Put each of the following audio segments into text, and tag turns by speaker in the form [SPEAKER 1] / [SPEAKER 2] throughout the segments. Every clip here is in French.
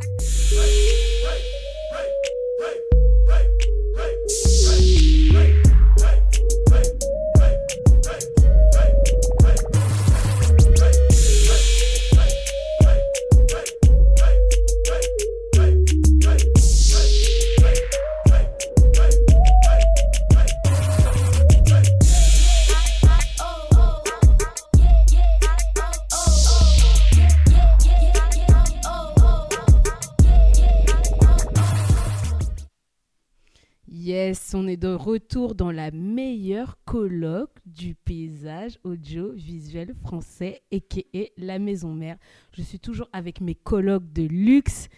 [SPEAKER 1] Yes, audiovisuel français, et la maison mère. Je suis toujours avec mes colloques de luxe.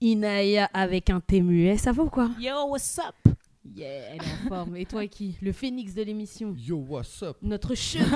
[SPEAKER 1] Inaya avec un thé muet, ça va ou quoi?
[SPEAKER 2] Yo, what's up?
[SPEAKER 1] Yeah, elle est en forme. Et toi qui? Le phénix de l'émission.
[SPEAKER 3] Yo, what's up?
[SPEAKER 1] Notre chevalier,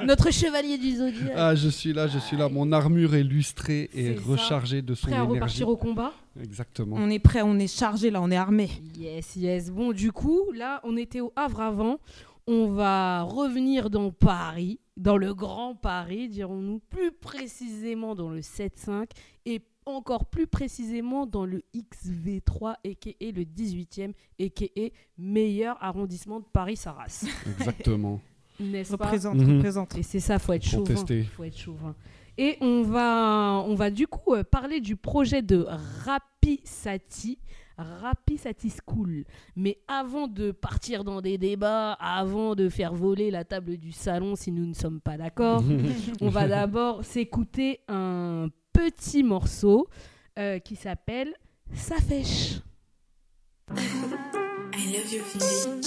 [SPEAKER 1] notre chevalier du zodiaque.
[SPEAKER 3] Ah, je suis là, je suis là. Mon armure est lustrée et
[SPEAKER 1] ça.
[SPEAKER 3] rechargée de son
[SPEAKER 1] Prêt à
[SPEAKER 3] énergie.
[SPEAKER 1] repartir au combat?
[SPEAKER 3] Exactement.
[SPEAKER 2] On est prêt, on est chargé là, on est armé.
[SPEAKER 1] Yes, yes. Bon, du coup, là, on était au Havre avant. On va revenir dans Paris, dans le Grand Paris, dirons-nous, plus précisément dans le 7-5 et encore plus précisément dans le XV3, a.k.a. le 18e, a.k.a. meilleur arrondissement de Paris-Sarras.
[SPEAKER 3] Exactement.
[SPEAKER 1] N'est-ce pas
[SPEAKER 2] Représente,
[SPEAKER 3] Mhm.
[SPEAKER 2] représente.
[SPEAKER 1] Et c'est ça, faut être chauvin. Faut être chauvin. Et on va, on va du coup euh, parler du projet de Rapisati, Rapisati School. Mais avant de partir dans des débats, avant de faire voler la table du salon si nous ne sommes pas d'accord, on va d'abord s'écouter un petit morceau euh, qui s'appelle Ça fèche.
[SPEAKER 4] I love.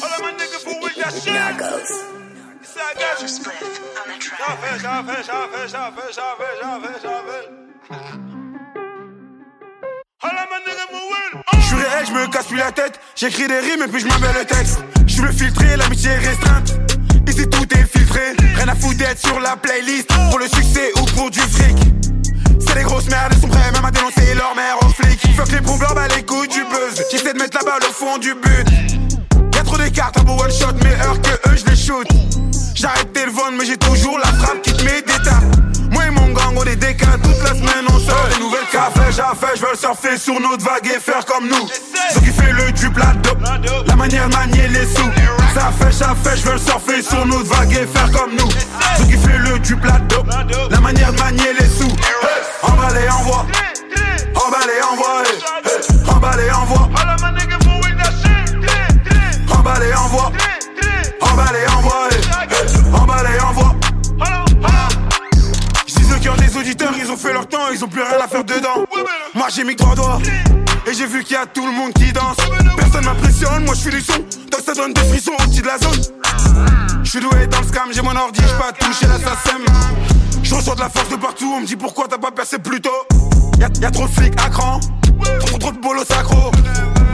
[SPEAKER 5] All of my niggas who with that shit. Je me casse plus la tête. J'écris des rimes et puis je m'en mets le texte. Je suis le filtré, l'amitié est restreinte. Ici tout est filtré. Rien à foutre d'être sur la playlist. Pour le succès ou pour du fric. C'est des grosses merdes, elles sont prêts même à dénoncer leur mère aux flics. Fuck les bah les coups du buzz. J'essaie de mettre la balle au fond du but. Y'a trop d'écart, un beau one shot, meilleur que eux, je les shoot. J'arrête de le vendre, mais j'ai toujours la frappe qui te met des tapes. Moi et mon gang, on est décalés toute la semaine, on sort des nouvelles cafés. J'affaire, je veux surfer sur notre vague et faire comme nous. Ceux qui fait le dupe, la dope, la manière de manier les sous. Ça fait, ça fait, je veux surfer sur notre vague et faire comme nous. Ceux qui fait le dupe, la dope, la manière de manier les sous. Hey, emballé, envoie. Emballé, envoie. Hey, emballé, envoie. Emballé, envoie. Emballé, envoie. Auditeurs, ils ont fait leur temps, ils ont plus rien à faire dedans. Moi j'ai mis trois doigts. Et j'ai vu qu'il y a tout le monde qui danse. Personne m'impressionne, moi je suis du son. Donc ça donne des frissons au-dessus de la zone. Je suis doué dans le scam, j'ai mon ordi, j'ai pas touché l'assassin. Je reçois de la force de partout, on me dit pourquoi t'as pas percé plus tôt. Y'a y a trop de flics à cran, trop trop de bolos sacro.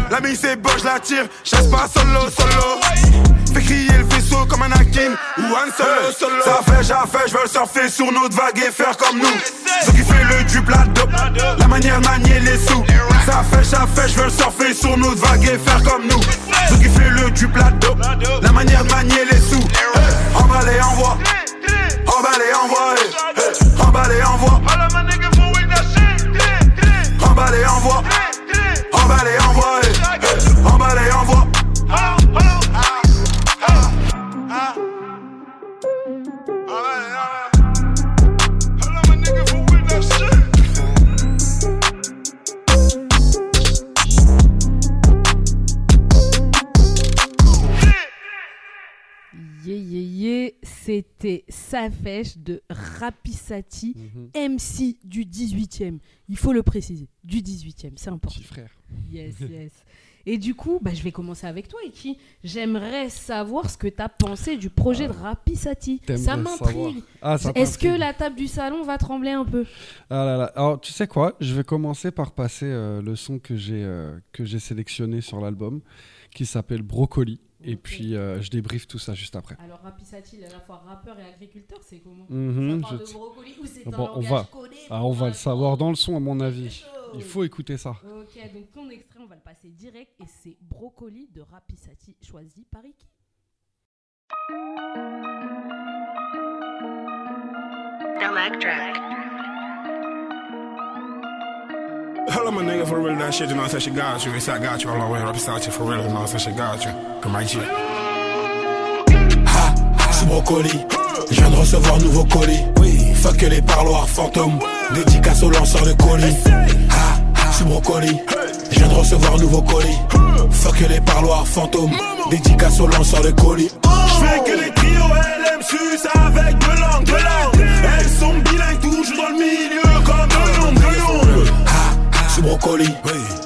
[SPEAKER 5] La mine c'est bon, je la tire, chasse pas solo, solo. Fais crier le vaisseau comme un Akin ou un solo, solo. Ça fait, j'ai fait, je veux surfer sur notre vague et faire comme nous. Ceux qui fait le dupe, la dope, la manière de manier les sous. Ça fait, ça fait, je veux surfer sur notre vague et faire comme nous. Ceux qui fait le dupe, la dope, la manière de manier les sous. Emballé, envoie. Emballé, envoie. Emballé, envoie. Emballé, envoie. Emballé, envoie. Emballé,
[SPEAKER 1] C'était Safèche de Rapisati,
[SPEAKER 3] Mhm.
[SPEAKER 1] MC du 18e. Il faut le préciser, du 18e, c'est important.
[SPEAKER 3] Petit frère.
[SPEAKER 1] Yes, yes. Et du coup, bah, je vais commencer avec toi, Iki. J'aimerais savoir ce que tu as pensé du projet de Rapisati.
[SPEAKER 3] T'aimerais
[SPEAKER 1] Ça m'intrigue.
[SPEAKER 3] Ah,
[SPEAKER 1] Est-ce que la table du salon va trembler un peu?
[SPEAKER 3] Ah là là. Alors, tu sais quoi? Je vais commencer par passer euh, le son que j'ai euh, que j'ai sélectionné sur l'album, qui s'appelle Brocoli. Et puis, euh, je débriefe tout ça juste après.
[SPEAKER 1] Alors, Rapisati, il est à la fois rappeur et agriculteur, c'est comment
[SPEAKER 3] Mhm,
[SPEAKER 1] Ça parle
[SPEAKER 3] je-
[SPEAKER 1] de brocoli ou c'est
[SPEAKER 3] Bon,
[SPEAKER 1] un
[SPEAKER 3] on
[SPEAKER 1] langage
[SPEAKER 3] va-
[SPEAKER 1] codé
[SPEAKER 3] Ah, on va le savoir dans le son, à mon avis. Il faut écouter ça.
[SPEAKER 1] Ok, donc ton extrait, on va le passer direct et c'est Brocoli de Rapisati, choisi par Iki.
[SPEAKER 4] Electric.
[SPEAKER 6] Hell, I'm a nigga for real, that shit, you know, ça shit got you. Ça got you, all the way, rap ça, for real, you know, ça shit got you. Comme my G.
[SPEAKER 7] Ha, c'est brocoli. Je viens de recevoir nouveau colis. Oui, fuck les parloirs fantômes. Dédicace au lanceur de colis. Ha, c'est brocoli. Je viens de recevoir nouveau colis. Fuck les parloirs fantômes. Dédicace au lanceur de colis.
[SPEAKER 6] J'fais que les trios LM sus avec de langue,
[SPEAKER 7] Brocoli.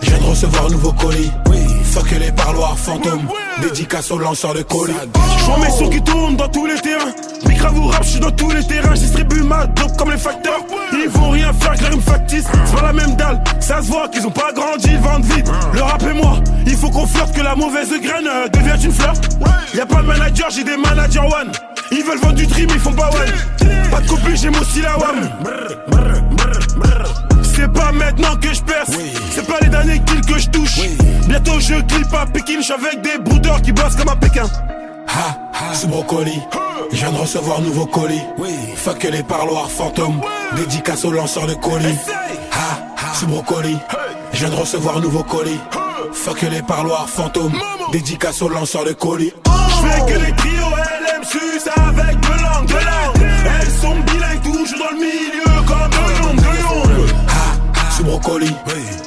[SPEAKER 7] Je viens de recevoir nouveau colis. Oui, fuck les parloirs fantômes. Dédicace au lanceur de colis.
[SPEAKER 6] J'vois mes sons qui tournent dans tous les terrains. Micrave ou rap, j'suis dans tous les terrains. J'distribue ma dope comme les facteurs. Ils vont rien faire la rime factice. C'est pas la même dalle, ça se voit qu'ils ont pas grandi, ils vendent vite. Le rap et moi, il faut qu'on flirte que la mauvaise graine euh, devienne une fleur. Y a pas de manager, j'ai des managers one. Ils veulent vendre du dream, ils font pas one. Pas de copie, j'ai aussi la wam. C'est pas maintenant que je perce, c'est pas les derniers kills que je touche. Bientôt je clip à Pékin, j'suis avec des broudeurs qui bossent comme à Pékin.
[SPEAKER 7] Ha, c'est brocoli. Je viens de recevoir nouveau colis. Oui, fuck les parloirs fantômes. Dédicace au lanceur de colis. Ha, c'est brocoli. Je viens de recevoir nouveau colis. Fuck les parloirs fantômes. Dédicace au lanceur de colis.
[SPEAKER 6] J'fais que les trios LM avec de langue, de
[SPEAKER 7] Brocoli.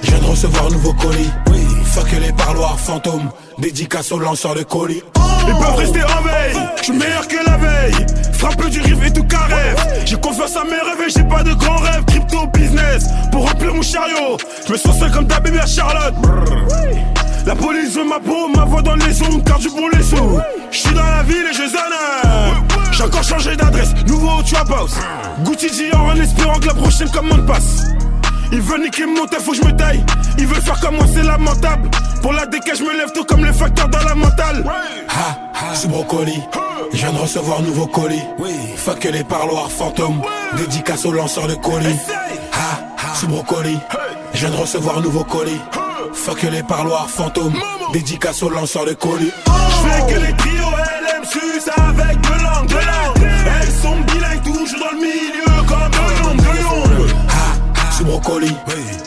[SPEAKER 7] Je viens de recevoir nouveau colis. Oui, fuck les parloirs fantômes. Dédicace au lanceur de colis.
[SPEAKER 6] Ils peuvent rester en veille, je suis meilleur que la veille. Frappe du riff et tout carré. J'ai confiance à mes rêves et j'ai pas de grands rêves. Crypto business pour remplir mon chariot. Je me sens seul comme ta bébé à Charlotte. La police veut ma peau, ma voix dans les ondes, car du bon les sous. Je suis dans la ville et je zone. J'ai encore changé d'adresse, nouveau trap house. Gucci Dior en espérant que la prochaine commande passe. Ils veulent niquer mon taf, faut que je me taille. Ils veulent faire comme moi, c'est lamentable. Pour la déca, je me lève tout comme les facteurs dans la mentale.
[SPEAKER 7] Ha, c'est brocoli. Je viens de recevoir nouveau colis. Oui, fuck les parloirs fantômes. Dédicace au lanceur de colis. Ha, c'est brocoli. Je viens de recevoir nouveau colis. Fuck les parloirs fantômes. Dédicace au lanceur de colis.
[SPEAKER 6] J'fais que les trios LM sus
[SPEAKER 7] Brocoli.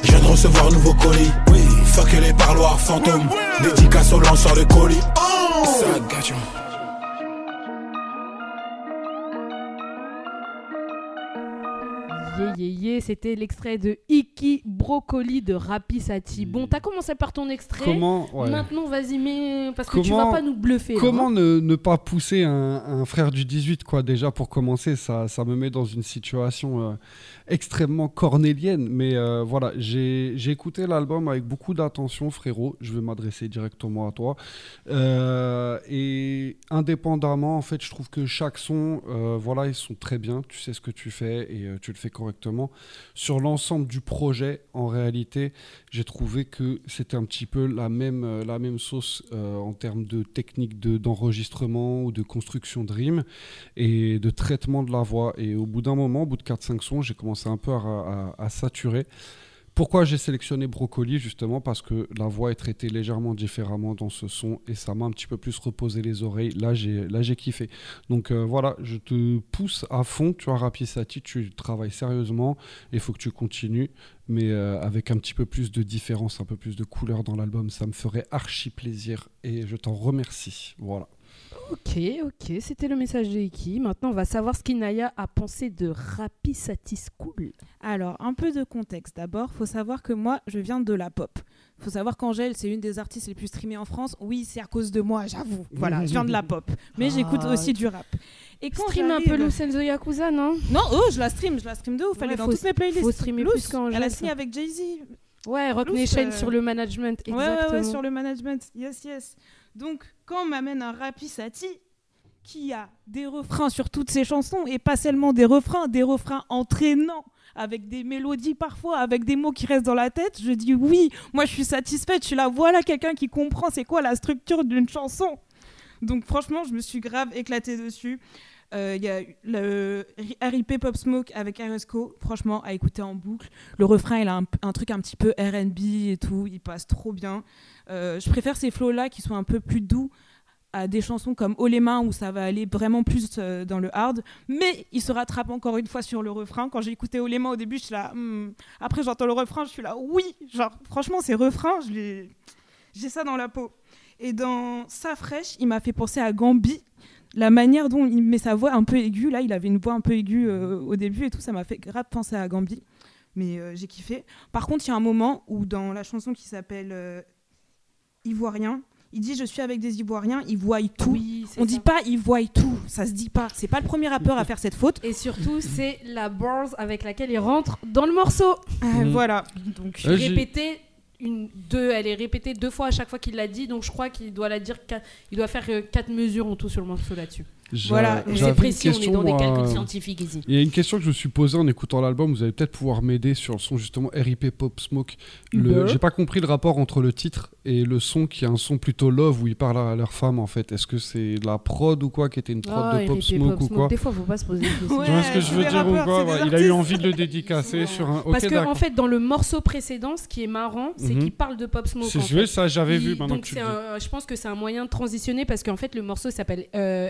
[SPEAKER 7] Je viens de recevoir nouveau colis. Oui, fuck les parloirs fantômes. Dédicace au lanceur de colis.
[SPEAKER 6] Ça
[SPEAKER 1] Yeah, yeah, yeah, c'était l'extrait de Iki Brocoli de Rapi Sati. Bon, t'as commencé par ton extrait.
[SPEAKER 3] Comment, ouais.
[SPEAKER 1] Maintenant, vas-y, mais. Parce que tu vas pas nous bluffer. là,
[SPEAKER 3] Comment
[SPEAKER 1] hein.
[SPEAKER 3] ne, ne pas pousser un, un frère du 18, quoi, déjà pour commencer? Ça, ça me met dans une situation euh, extrêmement cornélienne. Mais euh, voilà, j'ai écouté l'album avec beaucoup d'attention, frérot. Je vais m'adresser directement à toi. Euh, et indépendamment, en fait, je trouve que chaque son, voilà, ils sont très bien. Tu sais ce que tu fais et tu le fais correctement. Sur l'ensemble du projet, en réalité, j'ai trouvé que c'était un petit peu la même, euh, la sauce euh, en termes de technique de- d'enregistrement ou de construction de rimes et de traitement de la voix. Et au bout d'un moment, au bout de 4-5 sons, j'ai commencé un peu à saturer. Pourquoi j'ai sélectionné Brocoli Justement parce que la voix est traitée légèrement différemment dans ce son et ça m'a un petit peu plus reposé les oreilles. Là, j'ai là j'ai kiffé. Donc euh, voilà, je te pousse à fond. Tu as Rapi Sati, tu travailles sérieusement. Il faut que tu continues, mais euh, avec un petit peu plus de différence, un peu plus de couleur dans l'album. Ça me ferait archi plaisir et je t'en remercie. Voilà.
[SPEAKER 1] Ok, ok, c'était le message de Iki. Maintenant, on va savoir ce qu'Inaya a pensé de Rapi Sati School.
[SPEAKER 2] Alors, un peu de contexte. D'abord, faut savoir que moi, je viens de la pop. Faut savoir qu'Angèle, c'est une des artistes les plus streamées en France. Oui, c'est à cause de moi, j'avoue. Voilà, je viens de la pop. Mais j'écoute
[SPEAKER 1] Ah,
[SPEAKER 2] aussi du rap. Et quand
[SPEAKER 1] Stream un peu Loose and the Yakuza, non?
[SPEAKER 2] Non, oh, je la stream, je la stream de ouf. Elle
[SPEAKER 1] Ouais,
[SPEAKER 2] est dans
[SPEAKER 1] faut-
[SPEAKER 2] toutes mes playlists.
[SPEAKER 1] faut streamer
[SPEAKER 2] Loose,
[SPEAKER 1] plus qu'Angèle,
[SPEAKER 2] Elle a signé avec Jay-Z.
[SPEAKER 1] Ouais, Rock Nation
[SPEAKER 2] euh,
[SPEAKER 1] sur le management,
[SPEAKER 2] Ouais, ouais,
[SPEAKER 1] exactement.
[SPEAKER 2] ouais, sur le management. Yes, yes. Donc, quand m'amène un Rapi Sati qui a des refrains sur toutes ses chansons et pas seulement des refrains, des refrains entraînants avec des mélodies parfois, avec des mots qui restent dans la tête, je dis oui, moi je suis satisfaite, je suis là, voilà quelqu'un qui comprend c'est quoi la structure d'une chanson. Donc franchement, je me suis grave éclatée dessus. Euh, Il y a le RIP Pop Smoke avec RSCO, franchement, à écouter en boucle. Le refrain, il a un, truc un petit peu RB et tout, il passe trop bien. Euh, je préfère ces flows-là qui sont un peu plus doux à des chansons comme Oh les mains où ça va aller vraiment plus euh, dans le hard. Mais il se rattrape encore une fois sur le refrain. Quand j'ai écouté Oh les mains au début, je suis là. hmm. Après, j'entends le refrain, je suis là. Oui, genre, franchement, ces refrains, j'ai ça dans la peau. Et dans Sa fraîche, il m'a fait penser à Gambi. La manière dont il met sa voix un peu aiguë, là, il avait une voix un peu aiguë euh, au début et tout, ça m'a fait grave penser à Gambi. Mais euh, j'ai kiffé. Par contre, il y a un moment où dans la chanson qui s'appelle euh, Ivoirien, il dit Je suis avec des Ivoiriens, ils voient tout.
[SPEAKER 1] Oui,
[SPEAKER 2] On
[SPEAKER 1] ça.
[SPEAKER 2] dit pas ils voient tout, ça se dit pas. C'est pas le premier rappeur à faire cette faute.
[SPEAKER 1] Et surtout, c'est la bars avec laquelle il rentre dans le morceau.
[SPEAKER 2] Euh,
[SPEAKER 3] Mhm.
[SPEAKER 2] Voilà. Donc,
[SPEAKER 1] Répétée une, deux, elle est répétée deux fois à chaque fois qu'il l'a dit, donc je crois qu'il doit la dire, doit faire euh, quatre mesures en tout sur le morceau là-dessus.
[SPEAKER 2] Voilà,
[SPEAKER 1] C'est précis, on est dans des calculs
[SPEAKER 3] euh,
[SPEAKER 1] scientifiques ici.
[SPEAKER 3] Il y a une question que je me suis posée en écoutant l'album, vous allez peut-être pouvoir m'aider sur le son justement RIP Pop Smoke. Le... J'ai pas compris le rapport entre le titre et le son qui est un son plutôt love où ils parlent à leur femme en fait. Est-ce que c'est de la prod ou quoi qui était une prod
[SPEAKER 1] Ah,
[SPEAKER 3] de Pop Smoke
[SPEAKER 1] Pop
[SPEAKER 3] ou quoi
[SPEAKER 1] Des fois, faut pas se poser des questions.
[SPEAKER 2] Ouais.
[SPEAKER 3] Tu vois ce que je veux dire ou quoi Ouais, Il a eu envie de le dédicacer sur un. Ok,
[SPEAKER 1] Parce que en fait, dans le morceau précédent, ce qui est marrant, c'est
[SPEAKER 3] Mhm.
[SPEAKER 1] qu'il parle de Pop Smoke.
[SPEAKER 3] C'est ça j'avais vu maintenant
[SPEAKER 1] je pense que c'est un moyen de transitionner parce qu'en fait le morceau s'appelle euh,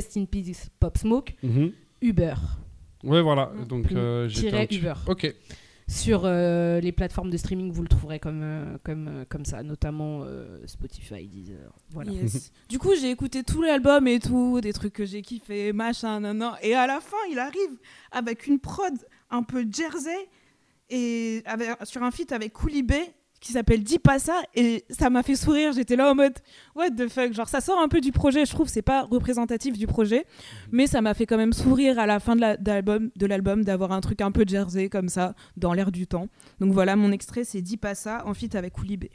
[SPEAKER 1] Rest in Peace Pop Smoke
[SPEAKER 3] Mhm.
[SPEAKER 1] Uber
[SPEAKER 3] Ouais, voilà. Donc euh,
[SPEAKER 1] tiret Uber.
[SPEAKER 3] Ok.
[SPEAKER 1] sur euh, les plateformes de streaming vous le trouverez comme euh, comme comme ça notamment euh, Spotify Deezer voilà
[SPEAKER 2] Yes. du coup, j'ai écouté tout l'album et tout, des trucs que j'ai kiffé, machin, nan. Et à la fin, il arrive avec une prod un peu jersey et avec, sur un feat avec Koulibé qui s'appelle Dis pas ça et ça m'a fait sourire. J'étais là en mode what the fuck, genre ça sort un peu du projet. Je trouve c'est pas représentatif du projet, mais ça m'a fait quand même sourire à la fin de l'album d'avoir un truc un peu jersey comme ça dans l'air du temps. Donc voilà, mon extrait c'est Dis pas ça en feat avec Koulibé.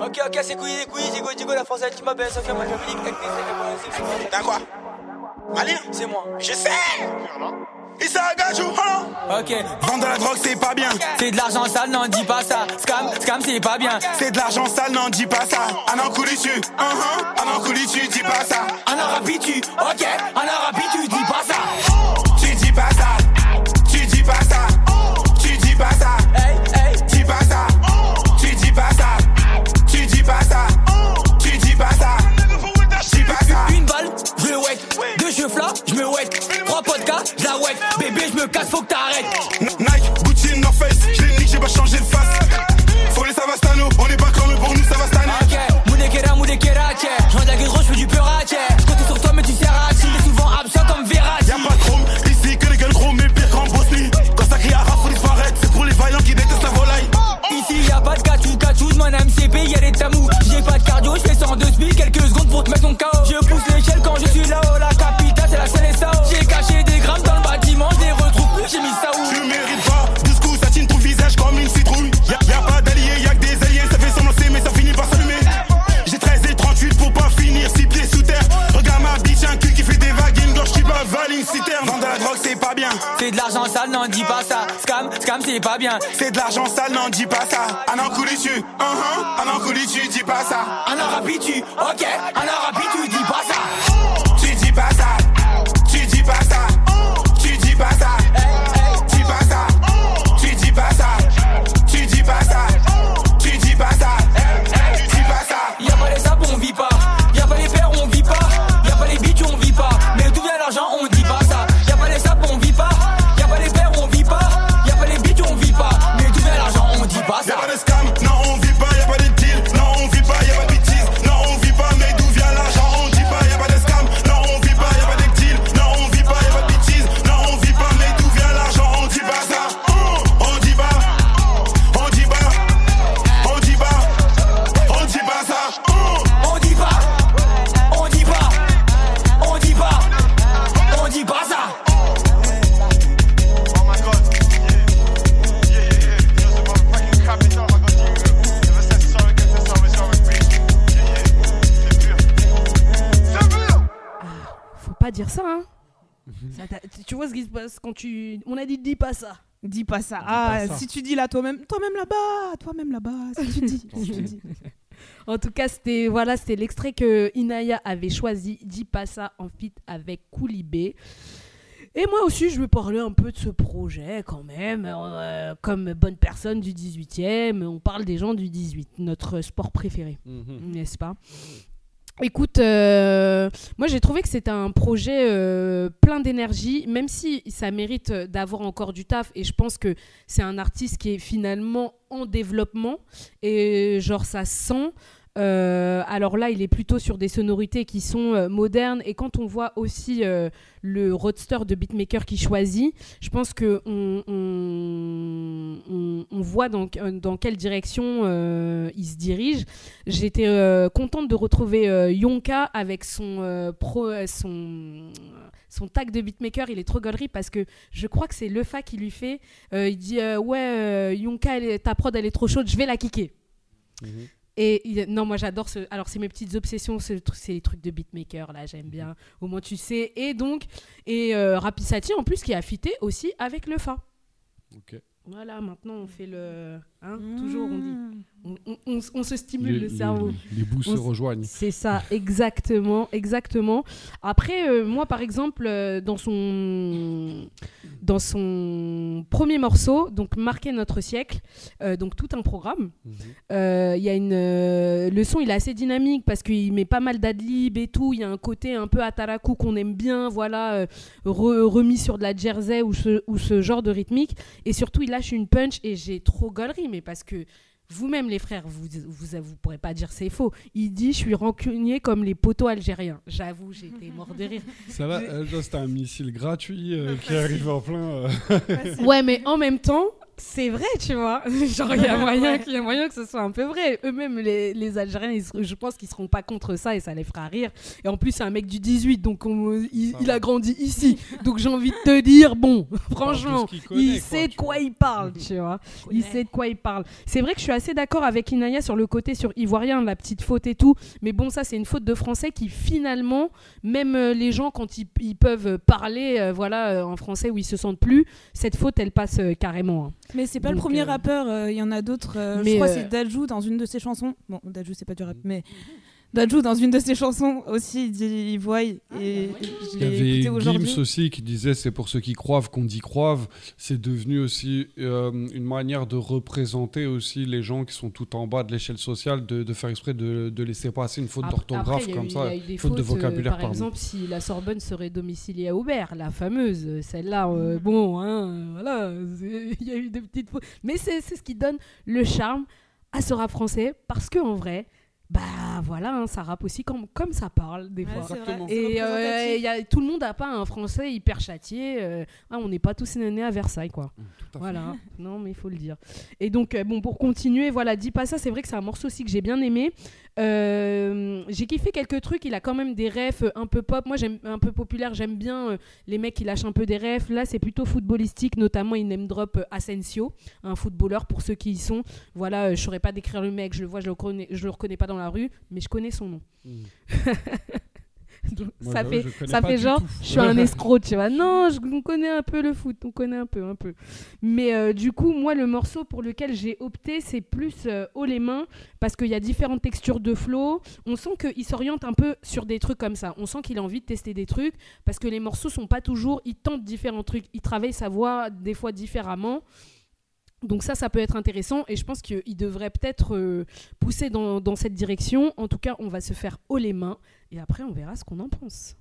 [SPEAKER 8] Ok, ok, c'est les couilles, Digo, Digo, la française, tu m'appelles, Sophia, moi, c'est moi,
[SPEAKER 5] T'as quoi Malien
[SPEAKER 8] c'est moi.
[SPEAKER 5] Je sais Issa Agajou, hein
[SPEAKER 8] Ok,
[SPEAKER 5] Vendre de la drogue, c'est pas bien.
[SPEAKER 8] c'est de l'argent sale, non, dis pas ça. Scam, scam, c'est pas bien.
[SPEAKER 5] C'est de l'argent sale, non, dis pas ça. Un an couli tu, uh -huh. un an couli tu, dis pas ça.
[SPEAKER 8] En arabe, tu, ok, en arabe, tu dis pas ça. Je la wet. Bébé, je me casse, faut que t'arrêtes.
[SPEAKER 5] Nike, Gucci, North Face, je les nique, j'ai pas changé de face. Faut les Savastano, on est pas comme pour nous ça va stanner.
[SPEAKER 8] Ok, Moudekera, Moudekera, tchè. Je vends de la je fais du peur à tchè. Je compte sur toi, mais tu sers à chier. T'es souvent absent comme Verratti.
[SPEAKER 5] Y'a pas de chrome, ici que les gueules gros, mais pire qu'en Bosnie. Quand ça crie à raf, faut disparaître, c'est pour les vaillants qui détestent la volaille.
[SPEAKER 8] Ici y a pas de cachou, cachou, mon MCP, y'a des tamous. J'ai pas de cardio, je fais 102 speed, quelques secondes pour te mettre ton KO. Non, dis pas ça. Scam, scam, c'est pas bien.
[SPEAKER 5] C'est de l'argent sale, non, dis pas ça. Un an couli tu, un an couli tu, dis pas ça.
[SPEAKER 8] En arabe, tu, ok, arabe, tu dis
[SPEAKER 1] pas ça. Tu vois ce qui se passe quand tu on a dit dis pas ça
[SPEAKER 2] Dis pas ça. Ah,
[SPEAKER 3] ça.
[SPEAKER 2] si tu dis là toi-même, toi-même là-bas, toi-même là-bas, si tu dis. si tu dis.
[SPEAKER 1] En tout cas, c'était voilà, c'était l'extrait que Inaya avait choisi, dis pas ça en fit avec Koulibé. Et Et moi aussi, je vais parler un peu de ce projet quand même. euh, comme bonne personne du 18e, on parle des gens du 18, notre sport préféré,
[SPEAKER 3] Mhm.
[SPEAKER 1] n'est-ce pas? Écoute, euh, moi j'ai trouvé que c'était un projet euh, plein d'énergie, même si ça mérite d'avoir encore du taf. Et je pense que c'est un artiste qui est finalement en développement. Et genre ça se sent. Euh, alors là, il est plutôt sur des sonorités qui sont euh, modernes. Et quand on voit aussi euh, le roadster de beatmaker qu'il choisit, je pense que on, voit dans, dans quelle direction il se dirige. J'étais contente de retrouver Yonka avec son, pro, son, son tag de beatmaker. Il est trop gaulerie parce que je crois que c'est Lefa qui lui fait. il dit Ouais, Yonka, ta prod, elle est trop chaude, je vais la kicker.
[SPEAKER 3] Mhm.
[SPEAKER 1] Et il- non, moi j'adore ce. Alors, c'est mes petites obsessions, c'est les trucs de beatmaker, là, j'aime bien. Au moins, tu sais. Et donc, et euh, Rapisati en plus qui a fité aussi avec le Fa.
[SPEAKER 3] Ok.
[SPEAKER 1] Voilà, maintenant on fait le. Hein, toujours on dit.
[SPEAKER 2] Mmh.
[SPEAKER 1] On, se stimule
[SPEAKER 3] Les,
[SPEAKER 1] le cerveau.
[SPEAKER 3] les bouts se rejoignent.
[SPEAKER 1] C'est ça, exactement, exactement. Après, euh, moi, par exemple, euh, dans son dans son premier morceau, donc marqué notre siècle, euh, donc tout un programme.
[SPEAKER 3] Mhm.
[SPEAKER 1] euh, Il y a une euh, le son, il est assez dynamique parce qu'il met pas mal d'adlib et tout. Il y a un côté un peu ataraku qu'on aime bien, voilà, euh, re- remis sur de la jersey ou ce, ou ce genre de rythmique. Et surtout, il lâche une punch et j'ai trop gaulerie, mais parce que vous-même, les frères, vous, vous, vous pourrez pas dire c'est faux. Il dit, je suis rancunier comme les poteaux algériens. J'avoue, j'ai été mort de rire.
[SPEAKER 3] Ça là, euh, là, c'était un missile gratuit euh, qui arrive en plein. euh.
[SPEAKER 1] Ouais, mais en même temps, c'est vrai, tu vois. Genre, il y a moyen, qu'il y a moyen que ce soit un peu vrai. Eux-mêmes, les, les Algériens, ils je pense qu'ils seront pas contre ça et ça les fera rire. Et en plus, c'est un mec du 18, donc on- il, a grandi ici. donc j'ai envie de te dire, bon, franchement,
[SPEAKER 3] connaît,
[SPEAKER 1] il
[SPEAKER 3] quoi,
[SPEAKER 1] sait de quoi
[SPEAKER 3] vois.
[SPEAKER 1] il parle, tu vois. Il sait de quoi il parle. C'est vrai que je suis assez d'accord avec Inaya sur le côté sur Ivoirien, la petite faute et tout. Mais bon, ça, c'est une faute de français qui finalement, même euh, les gens, quand ils, ils peuvent parler euh, voilà, euh, en français où ils se sentent plus, cette faute, elle passe euh, carrément. hein.
[SPEAKER 2] Mais c'est pas le premier
[SPEAKER 1] euh,
[SPEAKER 2] rappeur, euh, il y en a d'autres. euh, je crois que c'est Dajou dans une de ses chansons. Bon, Dajou c'est pas du rap, mais Dajou dans une de ses chansons aussi il dit il voit et je
[SPEAKER 3] Il y avait. Gims aussi qui disait c'est pour ceux qui croivent qu'on dit croivent. C'est devenu aussi euh, une manière de représenter aussi les gens qui sont tout en bas de l'échelle sociale, de, de faire exprès de, de laisser passer une faute d'orthographe
[SPEAKER 1] il
[SPEAKER 3] comme
[SPEAKER 1] eu- il
[SPEAKER 3] ça, faute de
[SPEAKER 1] euh,
[SPEAKER 3] vocabulaire,
[SPEAKER 1] par
[SPEAKER 3] pardon.
[SPEAKER 1] exemple, si la Sorbonne serait domiciliée à Aubert, la fameuse, euh, celle-là, euh, bon, hein, euh, voilà, il y a eu des petites fautes. Mais c'est c'est ce qui donne le charme à ce rap français, parce que en vrai, bah voilà, hein, ça rappe aussi comme, comme ça parle des
[SPEAKER 2] Ouais,
[SPEAKER 1] fois. Et euh, y a, tout le monde n'a pas un français hyper châtié. euh, ah, on n'est pas tous nés à Versailles, quoi.
[SPEAKER 3] Tout à fait.
[SPEAKER 1] Voilà, non mais il faut le dire. Et donc, euh, bon, pour continuer, voilà, dis pas ça, c'est vrai que c'est un morceau aussi que j'ai bien aimé. Euh, j'ai kiffé quelques trucs, il a quand même des refs un peu pop. Moi, j'aime un peu populaire, j'aime bien euh, les mecs qui lâchent un peu des refs. Là, c'est plutôt footballistique, notamment il name drop Asensio, un footballeur pour ceux qui y sont. Voilà, euh, je saurais pas décrire le mec, je le vois, je le reconnais, je le reconnais pas dans la rue, mais je connais son nom.
[SPEAKER 3] Mm.
[SPEAKER 1] Donc,
[SPEAKER 3] Moi,
[SPEAKER 1] ça fait,
[SPEAKER 3] connais
[SPEAKER 1] ça fait genre,
[SPEAKER 3] tout.
[SPEAKER 1] je suis un escroc, tu vois. Non, je, on connaît un peu le foot, on connaît un peu, un peu. Mais euh, du coup, moi, le morceau pour lequel j'ai opté, c'est plus euh, haut les mains, parce qu'il y a différentes textures de flow. On sent qu'il s'oriente un peu sur des trucs comme ça. On sent qu'il a envie de tester des trucs, parce que les morceaux sont pas toujours. Il tente différents trucs, il travaille sa voix des fois différemment. Donc ça, ça peut être intéressant et je pense qu'il devrait peut-être euh, pousser dans, dans cette direction. En tout cas, on va se faire haut les mains et après, on verra ce qu'on en pense.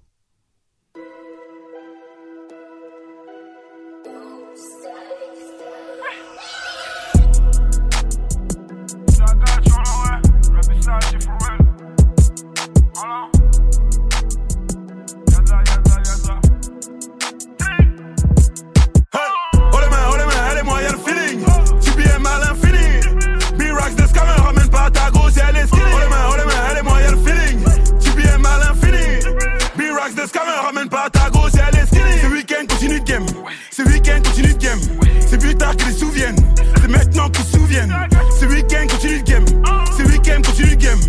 [SPEAKER 5] Game. Week-end, continue de game. C'est plus tard qu'ils se souviennent. C'est maintenant qu'ils se souviennent. Ce week-end, continue de game. Ce week-end, continue de game.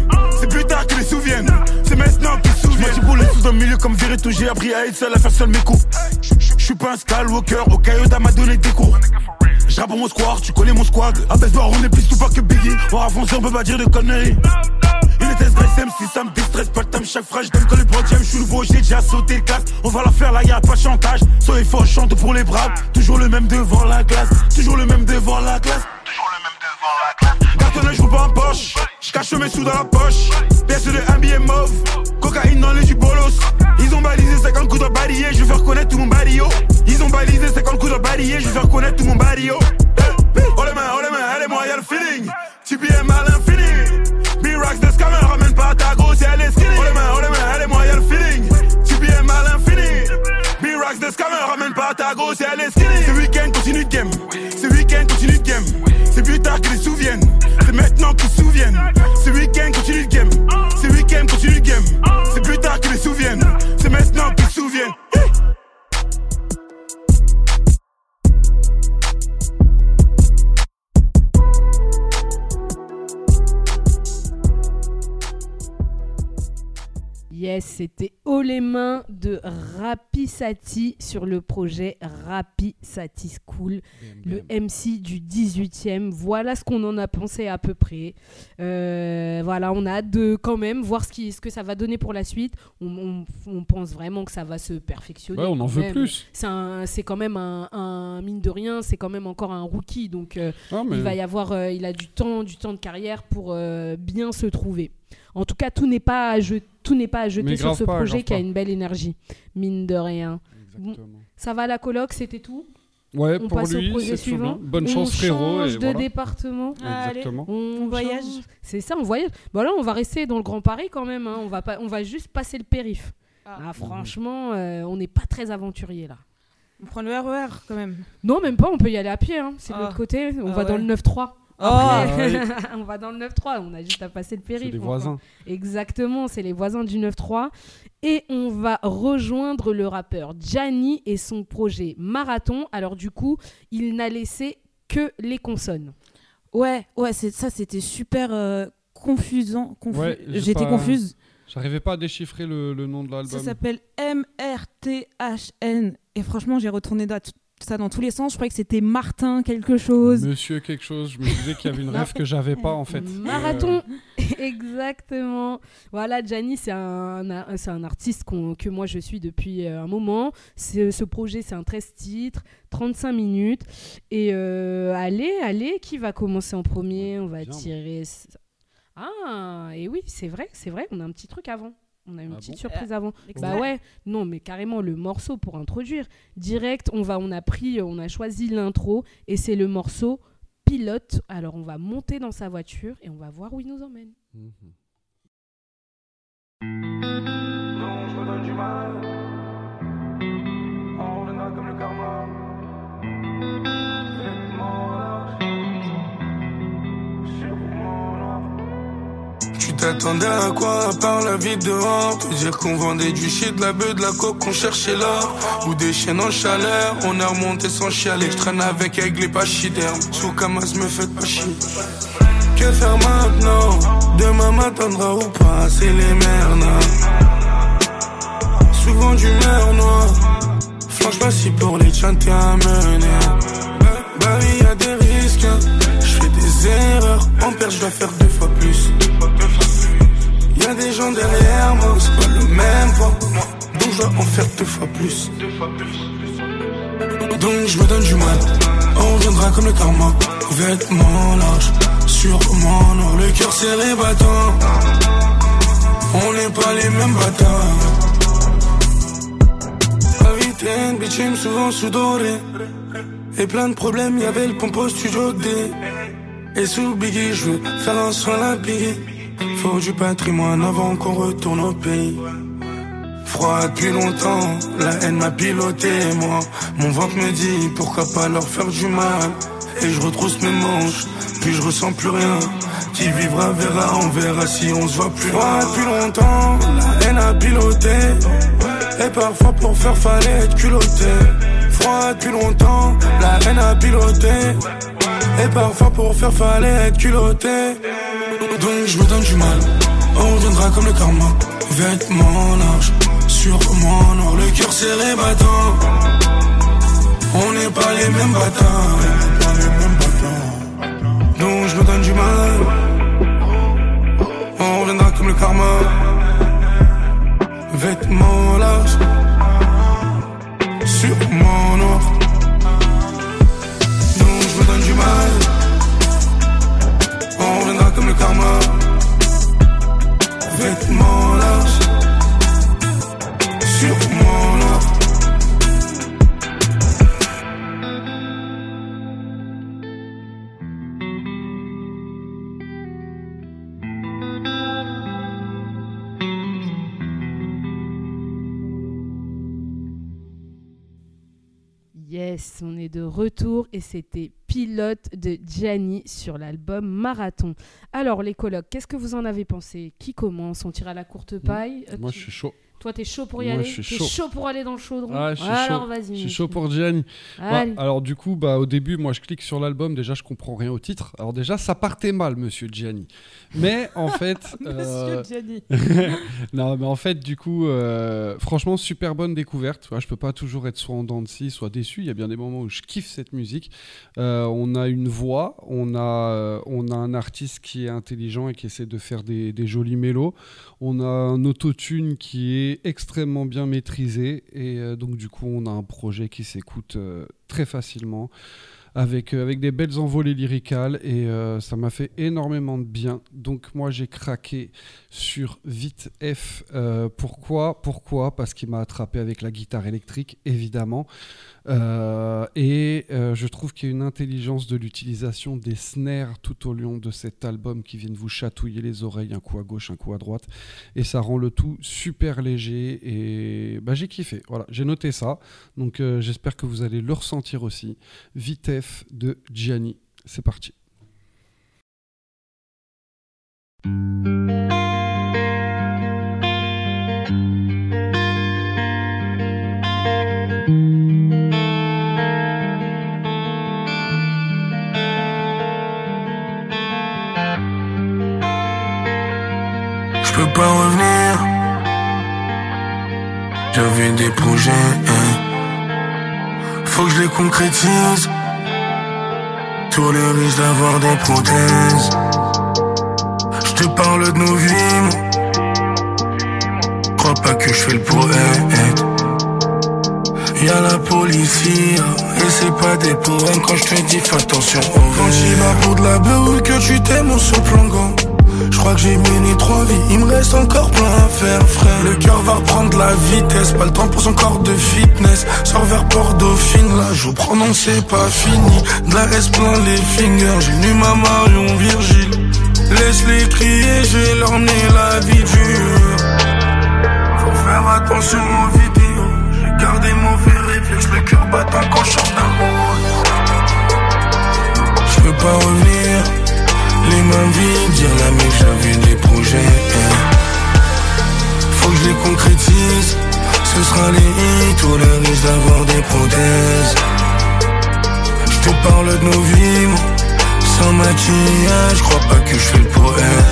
[SPEAKER 5] C'est plus tard qu'ils se souviennent. C'est maintenant qu'ils se souviennent. Je pour les sous dans le milieu comme Virito, j'ai appris à être seul, à faire seul mes coups. Je suis pas un Skywalker, au Coyote m'a donné des cours. Je rappe pour mon squad, tu connais mon squad. À Besbar, on est plus tout pas que Biggie. On avance, on peut pas dire de conneries.
[SPEAKER 9] Tristesse, graisse même si ça me déstresse, pas le time, chaque phrase, donne que les bras je suis nouveau, j'ai déjà sauté le classe. On va la faire là, y'a pas de chantage. Soyez fort, chante pour les braves. Toujours le même devant la classe, toujours le même devant la classe.
[SPEAKER 10] Toujours le même devant la classe.
[SPEAKER 9] Cartonné, je pas en poche. Je cache mes sous dans la poche. Pièce de un mauve. Cocaïne dans les jubolos. Ils ont balisé 50 coups de barillet. Je vais faire connaître tout mon barrio. Ils ont balisé 50 coups de barillet. Je vais faire connaître tout mon barrio. Oh les mains, oh les mains, elle et moi, le feeling. Tu bien à ta grosse. Ce week-end, continue de game. Ce week-end, continue de game. C'est plus tard qu'ils souviennent. C'est maintenant qu'ils souviennent. Ce week-end, continue de game. Ce week-end, continue de game. C'est plus tard qu'ils souviennent. C'est maintenant qu'ils souviennent.
[SPEAKER 1] Yes, c'était haut les mains de Rapisati sur le projet Rapisati School, le MC du 18e. Voilà ce qu'on en a pensé à peu près. Euh, voilà, on a hâte de quand même voir ce, qui, ce que ça va donner pour la suite. On, on- on pense vraiment que ça va se perfectionner.
[SPEAKER 3] Ouais, on en veut
[SPEAKER 1] même.
[SPEAKER 3] plus.
[SPEAKER 1] C'est quand même un, un- mine de rien, c'est quand même encore un rookie, donc euh,
[SPEAKER 3] Ah, mais-
[SPEAKER 1] il va y avoir, euh, il a du temps, du temps de carrière pour bien se trouver. En tout cas, tout n'est pas à je- tout n'est pas à jeter sur ce
[SPEAKER 3] pas,
[SPEAKER 1] projet qui a une belle énergie, mine de rien.
[SPEAKER 3] Exactement.
[SPEAKER 1] Ça va la coloc, c'était tout.
[SPEAKER 3] Ouais,
[SPEAKER 1] On
[SPEAKER 3] pour
[SPEAKER 1] passe au projet suivant.
[SPEAKER 3] bien. Bonne
[SPEAKER 1] On
[SPEAKER 3] chance, frérot.
[SPEAKER 1] change
[SPEAKER 3] Et
[SPEAKER 1] de
[SPEAKER 3] voilà.
[SPEAKER 1] département.
[SPEAKER 3] Exactement.
[SPEAKER 1] On
[SPEAKER 2] voyage.
[SPEAKER 1] C'est ça, on voyage. Bon là, on va rester dans le Grand Paris quand même. hein. On va pas, on va juste passer le périph.
[SPEAKER 2] Ah.
[SPEAKER 1] Ah, franchement, euh, on n'est pas très aventurier là.
[SPEAKER 2] On prend le RER quand même.
[SPEAKER 1] Non, même pas. On peut y aller à pied. hein. C'est de
[SPEAKER 2] Ah.
[SPEAKER 1] l'autre côté. On
[SPEAKER 2] Ah
[SPEAKER 1] va dans le 9-3.
[SPEAKER 2] Oh.
[SPEAKER 1] Après,
[SPEAKER 3] Ah
[SPEAKER 1] on va dans le 9-3. On a juste à passer le périph.
[SPEAKER 3] C'est
[SPEAKER 1] enfin.
[SPEAKER 3] voisins.
[SPEAKER 1] Exactement, c'est les voisins du 9-3. Et on va rejoindre le rappeur Gianni et son projet Marathon. Alors du coup, il n'a laissé que les consonnes.
[SPEAKER 2] Ouais, ouais, c'est ça, c'était super euh, confusant. confu-
[SPEAKER 3] Ouais, j'ai
[SPEAKER 2] J'étais
[SPEAKER 3] pas-
[SPEAKER 2] confuse.
[SPEAKER 3] J'arrivais pas à déchiffrer le, le nom de
[SPEAKER 2] Ça
[SPEAKER 3] l'album.
[SPEAKER 2] s'appelle M-R-T-H-N. Et franchement, j'ai retourné ça dans tous les sens. Je croyais que c'était Martin quelque chose.
[SPEAKER 3] Monsieur quelque chose. Je me disais qu'il y avait une rêve que j'avais pas en fait.
[SPEAKER 1] Marathon, exactement. Voilà, Gianni, c'est un, un- c'est un artiste que moi je suis depuis euh, un moment. Ce, ce projet, c'est un 13 titres, 35 minutes. Et euh, allez, allez, qui va commencer en premier? On va
[SPEAKER 3] Bien,
[SPEAKER 1] tirer. Ah, et oui, c'est vrai, c'est vrai, on a un petit truc avant. On a une
[SPEAKER 3] Ah
[SPEAKER 1] petite
[SPEAKER 3] bon
[SPEAKER 1] surprise avant.
[SPEAKER 2] L'extrait.
[SPEAKER 1] Bah ouais, non, mais carrément le morceau pour introduire. Direct, on va, on a pris, on a choisi l'intro et c'est le morceau pilote. Alors on va monter dans sa voiture et on va voir où il nous emmène.
[SPEAKER 3] Mhm.
[SPEAKER 9] T'attendais à quoi à part la vie dehors? Te dire qu'on vendait du shit, de la beuh, de la coke, qu'on cherchait l'or. Ou des chaînes en chaleur, on est remonté sans chialer. Je traîne avec avec les pachydermes. Sous Kamas me faites pas chier. Que faire maintenant? Demain m'attendra ou pas, c'est les merdes Souvent d'humeur noire Flanche pas si pour les chanter à mener Bah, bah oui y'a des risques Je fais des erreurs. En perd je dois faire deux fois plus Y'a des gens derrière moi, c'est pas le même poids. Donc je dois en faire deux fois plus. Donc je me donne du mal. On reviendra comme le karma. Vêtements larges, sur mon noir, le cœur serré battant. On n'est pas les mêmes bâtards. Invité, bitchim souvent sous-doré. Et plein de problèmes, y'avait le pompe au studio D. Et sous Biggie, je veux faire un soin la Biggie. Faut du patrimoine avant qu'on retourne au pays. Froid depuis longtemps, la haine m'a piloté, moi. Mon ventre me dit pourquoi pas leur faire du mal? Et je retrousse mes manches, puis je ressens plus rien. Qui vivra verra, on verra si on se voit plus. Froid depuis longtemps, la haine a piloté. Et parfois pour faire fallait être culotté. Froid depuis longtemps, la haine a piloté. Et parfois pour faire fallait être culotté. Donc je me donne du mal. On reviendra comme le karma. Vêtements larges, sur mon noir, le cœur serré battant. On n'est pas les mêmes bâtards. Donc je me donne du mal. On reviendra comme le karma. Vêtements lâches sur mon offre. Donc je me donne du mal. Karma. Vêtements sur mon offre.
[SPEAKER 1] Yes, on est de retour et c'était Pilote de Gianni sur l'album Marathon. Alors les colocs, qu'est-ce que vous en avez pensé? Qui commence? On tire à la courte paille? Euh,
[SPEAKER 3] Moi, je suis chaud.
[SPEAKER 1] Toi, t'es chaud pour y
[SPEAKER 3] Moi,
[SPEAKER 1] aller?
[SPEAKER 3] je suis
[SPEAKER 1] T'es
[SPEAKER 3] chaud.
[SPEAKER 1] pour aller dans le chaudron?
[SPEAKER 3] Ah, je suis
[SPEAKER 1] Alors
[SPEAKER 3] chaud.
[SPEAKER 1] vas-y.
[SPEAKER 3] Je suis chaud pour Gianni. Bah, alors du coup, bah, au début, moi je clique sur l'album, déjà je comprends rien au titre. Alors déjà, ça partait mal, Monsieur Gianni. Mais en fait... euh,
[SPEAKER 2] Monsieur Gianni.
[SPEAKER 3] non, mais en fait, du coup, euh, franchement, super bonne découverte. Tu vois, je peux pas toujours être soit en dents de scie, soit déçu. Il y a bien des moments où je kiffe cette musique. Euh, on a une voix, on a, euh, on a un artiste qui est intelligent et qui essaie de faire des, jolis mélos. On a un autotune qui est extrêmement bien maîtrisé. Et euh, donc, du coup, on a un projet qui s'écoute euh, très facilement avec, euh, avec des belles envolées lyricales et euh, ça m'a fait énormément de bien. Donc moi j'ai craqué sur Vite F. Euh, pourquoi? Pourquoi? Parce qu'il m'a attrapé avec la guitare électrique, évidemment. Euh, et euh, je trouve qu'il y a une intelligence de l'utilisation des snares tout au long de cet album qui viennent vous chatouiller les oreilles, un coup à gauche, un coup à droite. Et ça rend le tout super léger. Et bah, j'ai kiffé. Voilà, j'ai noté ça. Donc euh, j'espère que vous allez le ressentir aussi. Vitef de Gianni. C'est parti.
[SPEAKER 9] Peux pas revenir. J'avais des projets, hein. faut que je les concrétise. Tous les risques d'avoir des prothèses. Je te parle de nos vies. Crois pas que je fais le poète. Y'a la police et c'est pas des poèmes quand je te dis fais attention au. Quand j'y vas pour de la que tu t'aimes le plan gang. Je crois que j'ai mené trois vies, il me reste encore plein à faire, frère. Le cœur va reprendre la vitesse, pas le temps pour son corps de fitness. Sors vers Port Dauphine, là je non c'est pas fini. De la S plein les fingers, j'ai nu ma Marion Virgile. Laisse-les crier, je vais leur emmener la vie dure. Faut faire attention aux vidéos, j'ai gardé mauvais réflexe, le cœur battant quand je d'un. Je peux pas revenir, les mains vides, dire la mec j'avais des projets. hein. Faut que je les concrétise, ce sera les hits ou le risque d'avoir des prothèses. Je te parle de nos vies, sans maquillage, je crois pas que je fais le poète.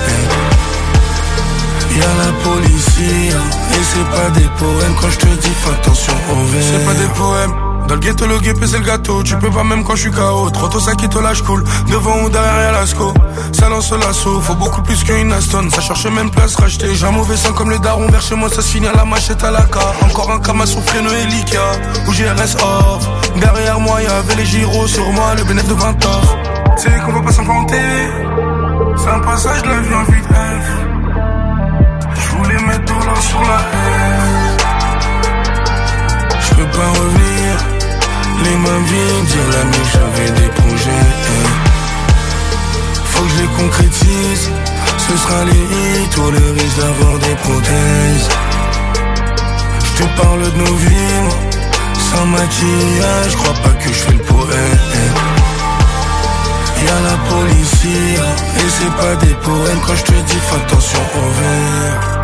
[SPEAKER 9] Y'a la police et c'est pas des poèmes quand je te dis fais attention au verre. C'est pas des poèmes. Dans le ghetto, le guépé, c'est le gâteau. Tu peux pas même quand je suis KO. Trop tôt, ça qui te lâche cool. Devant ou derrière, y'a l'asco. Ça lance l'assaut. Faut beaucoup plus qu'une Aston. Ça cherche même place rachetée. J'ai un mauvais sang comme les darons. Vers chez moi, ça se finit à la machette à la K. Encore un Kama soufflé, no Elika. Ou GRS off. Derrière moi, y'avait les gyros. Sur moi, le bénéfice de 20 ans. Tu sais qu'on va pas s'inventer. C'est un passage de la vie en vite F. Je voulais mettre dollar sur la haine. Je peux pas revenir, les mains vides, dire la nuit j'avais des projets. Faut que je les concrétise, ce sera les hits ou le risque d'avoir des prothèses. Je parle de nos vies, sans maquillage, crois pas que je fais le poète. Y'a la police et c'est pas des poèmes quand je te dis fais attention au verre.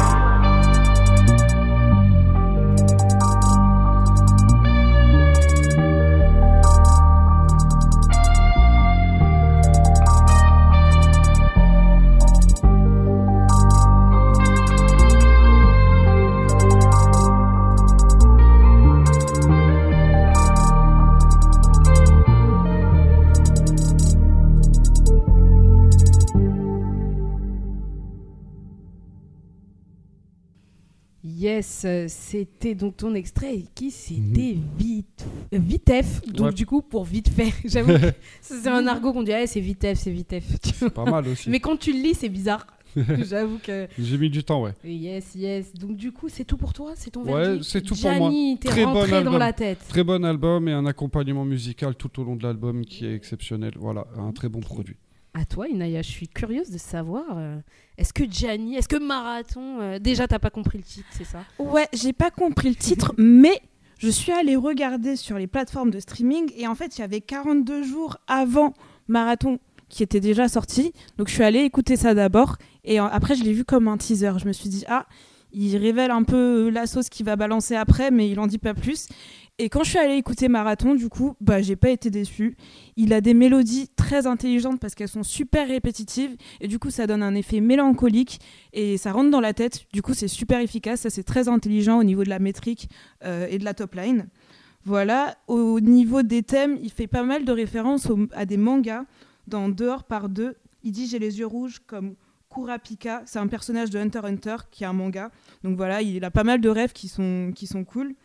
[SPEAKER 1] C'était donc ton extrait qui c'était vite euh, Vitef. Donc
[SPEAKER 3] Mhm. Ouais.
[SPEAKER 1] du coup pour vite fait, j'avoue c'est un argot qu'on dit ah, c'est Vitef, c'est Vitef.
[SPEAKER 3] Pas mal aussi.
[SPEAKER 1] Mais quand tu le lis, c'est bizarre. J'avoue que
[SPEAKER 3] J'ai mis du temps, ouais.
[SPEAKER 1] yes, yes. Donc du coup, c'est tout pour toi, c'est ton
[SPEAKER 3] Ouais,
[SPEAKER 1] verdict?
[SPEAKER 3] c'est tout pour moi.
[SPEAKER 1] Gianni, t'es
[SPEAKER 3] Très bon
[SPEAKER 1] rentré dans
[SPEAKER 3] album.
[SPEAKER 1] la tête.
[SPEAKER 3] Très bon album et un accompagnement musical tout au long de l'album qui est exceptionnel. Voilà, un très bon produit.
[SPEAKER 1] À toi, Inaya, je suis curieuse de savoir. euh, est-ce que Gianni, est-ce que Marathon, euh, déjà t'as pas compris le titre, c'est ça?
[SPEAKER 2] Ouais, j'ai pas compris le titre, mais je suis allée regarder sur les plateformes de streaming et en fait, il y avait 42 jours avant Marathon qui était déjà sorti. Donc je suis allée écouter ça d'abord et après je l'ai vu comme un teaser. Je me suis dit ah, il révèle un peu la sauce qu'il va balancer après, mais il en dit pas plus. Et quand je suis allée écouter Marathon, du coup, bah j'ai pas été déçue. Il a des mélodies très intelligentes parce qu'elles sont super répétitives et du coup ça donne un effet mélancolique et ça rentre dans la tête. Du coup, c'est super efficace. Ça, c'est très intelligent au niveau de la métrique euh, et de la top line. Voilà. Au niveau des thèmes, il fait pas mal de références à des mangas. Dans Dehors par deux, il dit J'ai les yeux rouges comme Kurapika. C'est un personnage de Hunter x Hunter qui est un manga. Donc voilà, il a pas mal de rêves qui sont, qui sont cool.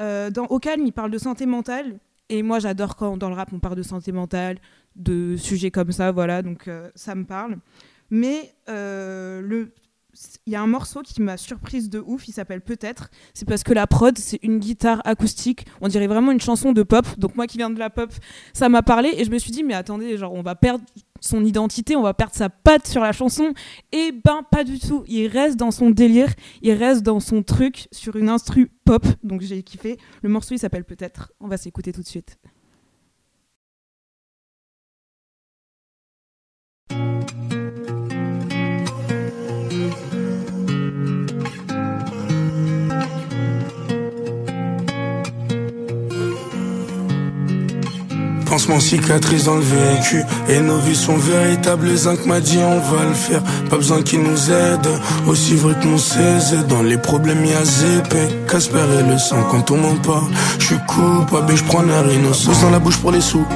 [SPEAKER 2] Euh, dans Au calme, il parle de santé mentale. Et moi, j'adore quand dans le rap, on parle de santé mentale, de sujets comme ça. Voilà, donc euh, ça me parle. Mais euh, il y a un morceau qui m'a surprise de ouf, il s'appelle Peut-être. C'est parce que la prod, c'est une guitare acoustique. On dirait vraiment une chanson de pop. Donc moi qui viens de la pop, ça m'a parlé et je me suis dit mais attendez, genre on va perdre son identité, on va perdre sa patte sur la chanson. Et ben pas du tout. Il reste dans son délire, il reste dans son truc sur une instru pop. Donc j'ai kiffé. Le morceau il s'appelle Peut-être. On va s'écouter tout de suite.
[SPEAKER 9] Pansement cicatrice dans le vécu Et nos vies sont véritables Zinc m'a dit on va le faire. Pas besoin qu'il nous aide Aussi vrai que mon 16 Dans les problèmes y'a ZP Casper et le sang quand on m'en parle Je suis coupable et je prends l'air innocent dans la bouche pour les sous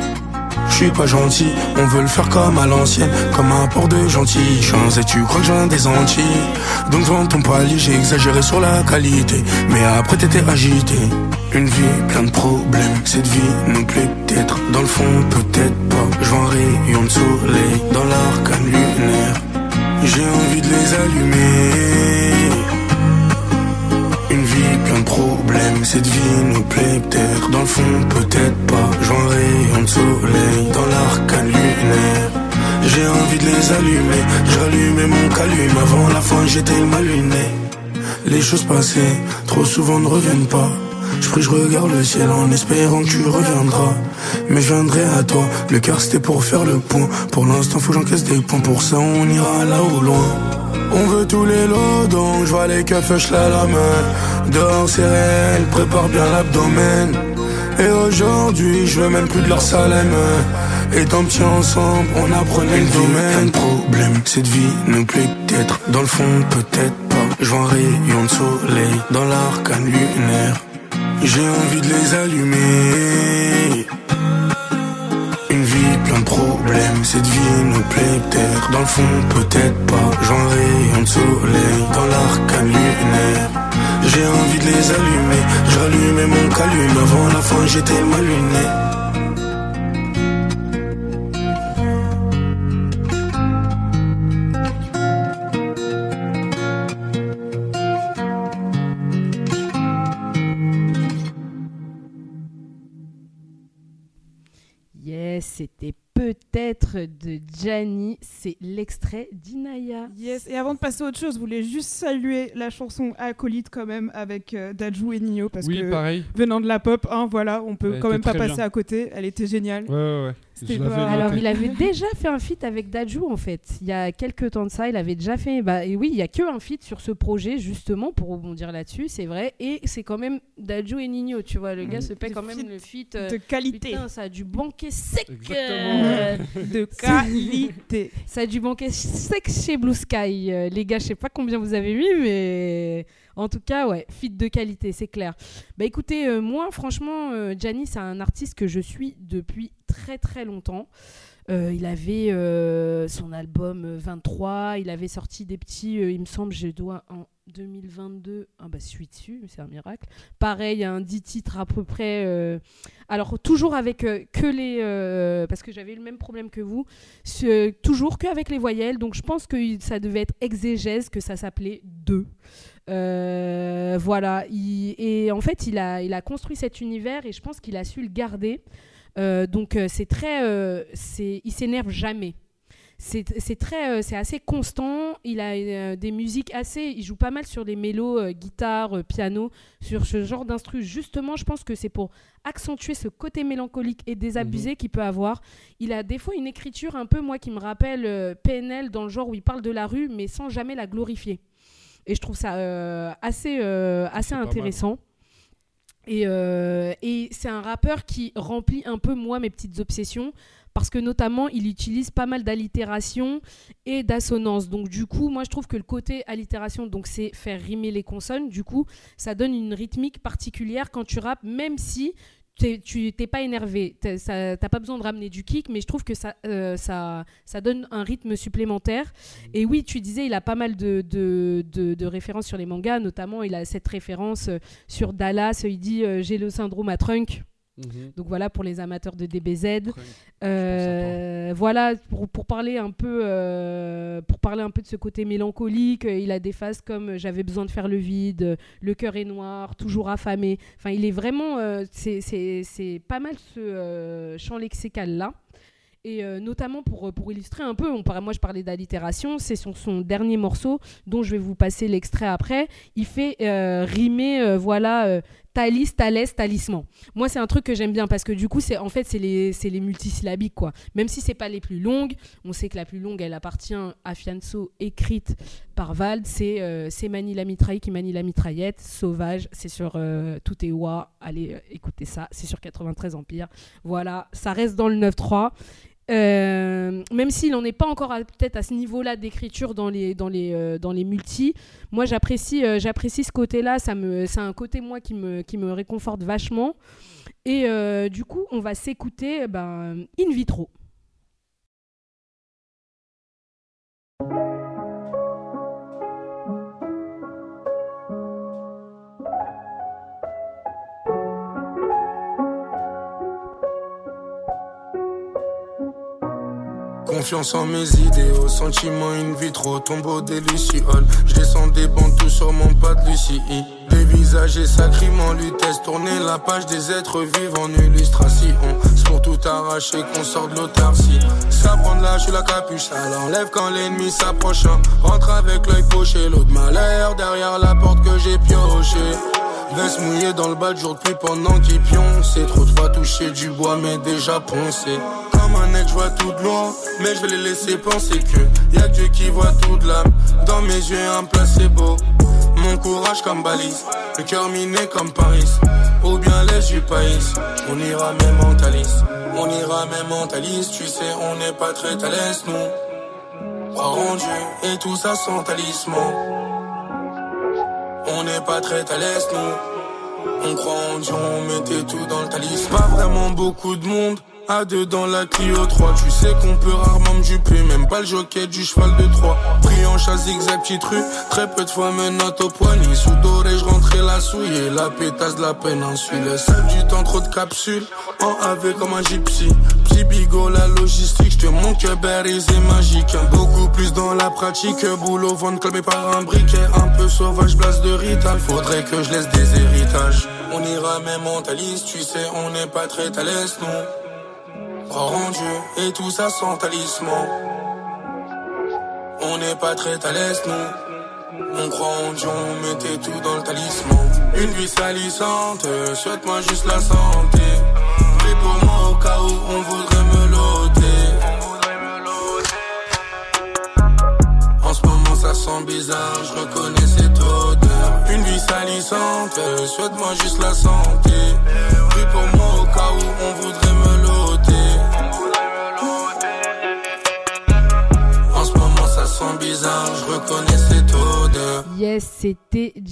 [SPEAKER 9] suis pas gentil, on veut le faire comme à l'ancienne, comme un port de gentil chance et tu crois que viens des Antilles? Donc vends ton palier, j'ai exagéré sur la qualité, mais après t'étais agité. Une vie plein de problèmes, cette vie nous plaît peut-être, dans le fond peut-être pas. Je un rayon de soleil dans l'arcane lunaire, j'ai envie de les allumer. Plein de problèmes, cette vie nous plaît. Peut-être Dans le fond peut-être pas, j'en rayon de soleil Dans l'arcane lunaire J'ai envie de les allumer, je rallumais mon calume Avant la fin j'étais mal luné. Les choses passées, trop souvent ne reviennent pas je prie, je regarde le ciel en espérant que tu reviendras. Mais je viendrai à toi, le cœur c'était pour faire le point. Pour l'instant, faut que j'encaisse des points, pour ça on ira là au loin. On veut tous les lots, donc je vois les je la la main. Dehors c'est réel, prépare bien l'abdomen. Et aujourd'hui, je veux même plus de leur salem. Et tant petit ensemble, on apprenait le domaine. problème, cette vie nous plaît peut-être. Dans le fond, peut-être pas. Je vois un rayon de soleil dans l'arcane lunaire. J'ai envie de les allumer. Une vie plein de problèmes, cette vie nous plaît peut-être. Dans le fond, peut-être pas. J'en rayon de soleil dans l'arcane lunaire. J'ai envie de les allumer. Je rallumais mon calume avant la fin, j'étais mal luné.
[SPEAKER 1] C'était peut-être de Gianni. C'est l'extrait d'Inaya.
[SPEAKER 2] Yes. Et avant de passer à autre chose, je voulais juste saluer la chanson Acolyte quand même avec euh, Dajou et Nino parce
[SPEAKER 3] oui,
[SPEAKER 2] que
[SPEAKER 3] pareil.
[SPEAKER 2] venant de la pop, hein, voilà, on peut
[SPEAKER 3] Elle
[SPEAKER 2] quand même pas passer
[SPEAKER 3] bien.
[SPEAKER 2] à côté. Elle était géniale.
[SPEAKER 3] Ouais, ouais, ouais.
[SPEAKER 2] Pas-.
[SPEAKER 1] Alors, il avait déjà fait un feat avec Dajou, en fait. Il y a quelques temps de ça, il avait déjà fait. Bah, et oui, il y a que un feat sur ce projet, justement, pour rebondir là-dessus, c'est vrai. Et c'est quand même Dajou et Nino, tu vois. Le gars
[SPEAKER 3] Mhm.
[SPEAKER 1] se paie quand même le feat. euh,
[SPEAKER 2] De qualité.
[SPEAKER 1] Putain, ça a du banquet sec. Euh,
[SPEAKER 2] De qualité.
[SPEAKER 1] Ça a du banquet sec chez Blue Sky. Euh, les gars, je sais pas combien vous avez mis, mais en tout cas, ouais, fit de qualité, c'est clair. Bah écoutez, euh, moi, franchement, euh, Gianni, c'est un artiste que je suis depuis très très longtemps. Euh, il avait euh, son album euh, 23, il avait sorti des petits, il me semble, je dois en 2022, ah bah je suis dessus, c'est un miracle. Pareil, un 10 titres à peu près. alors toujours avec que les, parce que j'avais le même problème que vous, toujours que avec les voyelles. Donc je pense que ça devait être exégèse, que ça s'appelait 2. Euh, voilà, il- et en fait, il a, il a construit cet univers et je pense qu'il a su le garder. Euh, donc euh, c'est très, c'est, il s'énerve jamais. C'est c'est très, c'est assez constant. Il a des musiques assez, il joue pas mal sur les mélos, guitare, piano, sur ce genre d'instru. Justement, je pense que c'est pour accentuer ce côté mélancolique et désabusé qu'il peut avoir. Il a des fois une écriture un peu, moi, qui me rappelle euh, PNL dans le genre où il parle de la rue, mais sans jamais la glorifier. Et je trouve ça euh, assez, euh, assez intéressant. Et, euh, et c'est un rappeur qui remplit un peu, moi, mes petites obsessions. Parce que notamment, il utilise pas mal d'allitération et d'assonance. Donc du coup, moi, je trouve que le côté allitération, donc c'est faire rimer les consonnes. Du coup, ça donne une rythmique particulière quand tu rappes, même si tu t'es pas énervé. T'as pas besoin de ramener du kick, mais je trouve que ça, euh, ça, ça donne un rythme supplémentaire. Et oui, tu disais, il a pas mal de, de, de- de références sur les mangas, notamment il a cette référence euh, sur Dallas, il dit euh, j'ai le syndrome à Trunk.
[SPEAKER 3] Mhm.
[SPEAKER 1] Donc voilà pour les amateurs de DBZ. Euh, voilà pour, pour parler un peu euh, pour parler un peu de ce côté mélancolique il a des phases comme j'avais besoin de faire le vide le cœur est noir toujours affamé enfin il est vraiment euh, c'est- pas mal ce champ lexical là et euh, notamment pour, pour illustrer un peu, on moi je parlais d'allitération, c'est son, son dernier morceau dont je vais vous passer l'extrait après. Il fait euh, rimer, euh, voilà, Thalys, Thalès, talisman. Moi, c'est un truc que j'aime bien parce que du coup, c'est en fait, c'est les, les multisyllabiques, quoi. Même si c'est pas les plus longues, on sait que la plus longue, elle appartient à Fianso, écrite par Vald. C'est euh, Mani la mitraille qui manie la mitraillette. Sauvage, c'est sur euh, Tout est Wa. Allez, euh, écoutez ça, c'est sur 93 Empire. Voilà, ça reste dans le 9-3. Euh, même s'il n'en est pas encore peut-être à ce niveau-là d'écriture dans les, dans, les, euh, dans les multis, moi j'apprécie euh, j'apprécie ce côté-là. C'est un côté moi qui me, qui me réconforte vachement. Et du coup, on va s'écouter ben, in vitro.
[SPEAKER 9] Confiance en mes idéaux, sentiment in vitro, tombeau des lucioles. Je descends des bancs tout sur mon pas de Lucie. Dévisager sacrément lutesse, tourner la page des êtres vivants en illustration. C'est pour tout arracher qu'on sort de l'autarcie. Ça prend de l'âge, je la capuche, ça l'enlève quand l'ennemi s'approche. Rentre avec l'œil poché, l'eau de malheur derrière la porte que j'ai pioché. Veste mouillée dans le bas de jour depuis pendant qu'il pionce. C'est trop de fois toucher du bois, mais déjà poncé. Je vois tout de loin, mais je vais les laisser penser que y a Dieu qui voit tout de l'âme. Dans mes yeux, un placebo. Mon courage comme balise, le cœur miné comme Paris. Ou bien les du pays, on ira même mentaliste. On ira même mentaliste, tu sais, on n'est pas très à l'aise, nous. En Dieu et tout ça sans talisman. On n'est pas très à l'aise, nous. On croit en Dieu, on mettait tout dans le talisman. Pas vraiment beaucoup de monde. À deux dans la Clio 3, tu sais qu'on peut rarement me duper, même pas le jockey du cheval de Troie. Pris en chasse zigzag petite rue, très peu de fois me note au poignet. Sous doré, je rentrais la souille, la pétasse de la péninsule. Le seul du temps, trop de capsules, en AV comme un gypsy. Petit bigot, la logistique, je te montre que Berry c'est magique. Beaucoup plus dans la pratique, boulot, vente calmé par un briquet. Un peu sauvage, place de rital, faudrait que je laisse des héritages. On ira même mentaliste, tu sais, on n'est pas très à l'aise, non. Croire en Dieu et tout ça sans talisman. On n'est pas très à l'aise, nous. On croit en Dieu, on mettait tout dans le talisman. Une vie salissante, souhaite-moi juste la santé. Prie pour moi au cas où on voudrait me loter. En ce moment ça sent bizarre, je reconnais cette odeur. Une vie salissante, souhaite-moi juste la santé.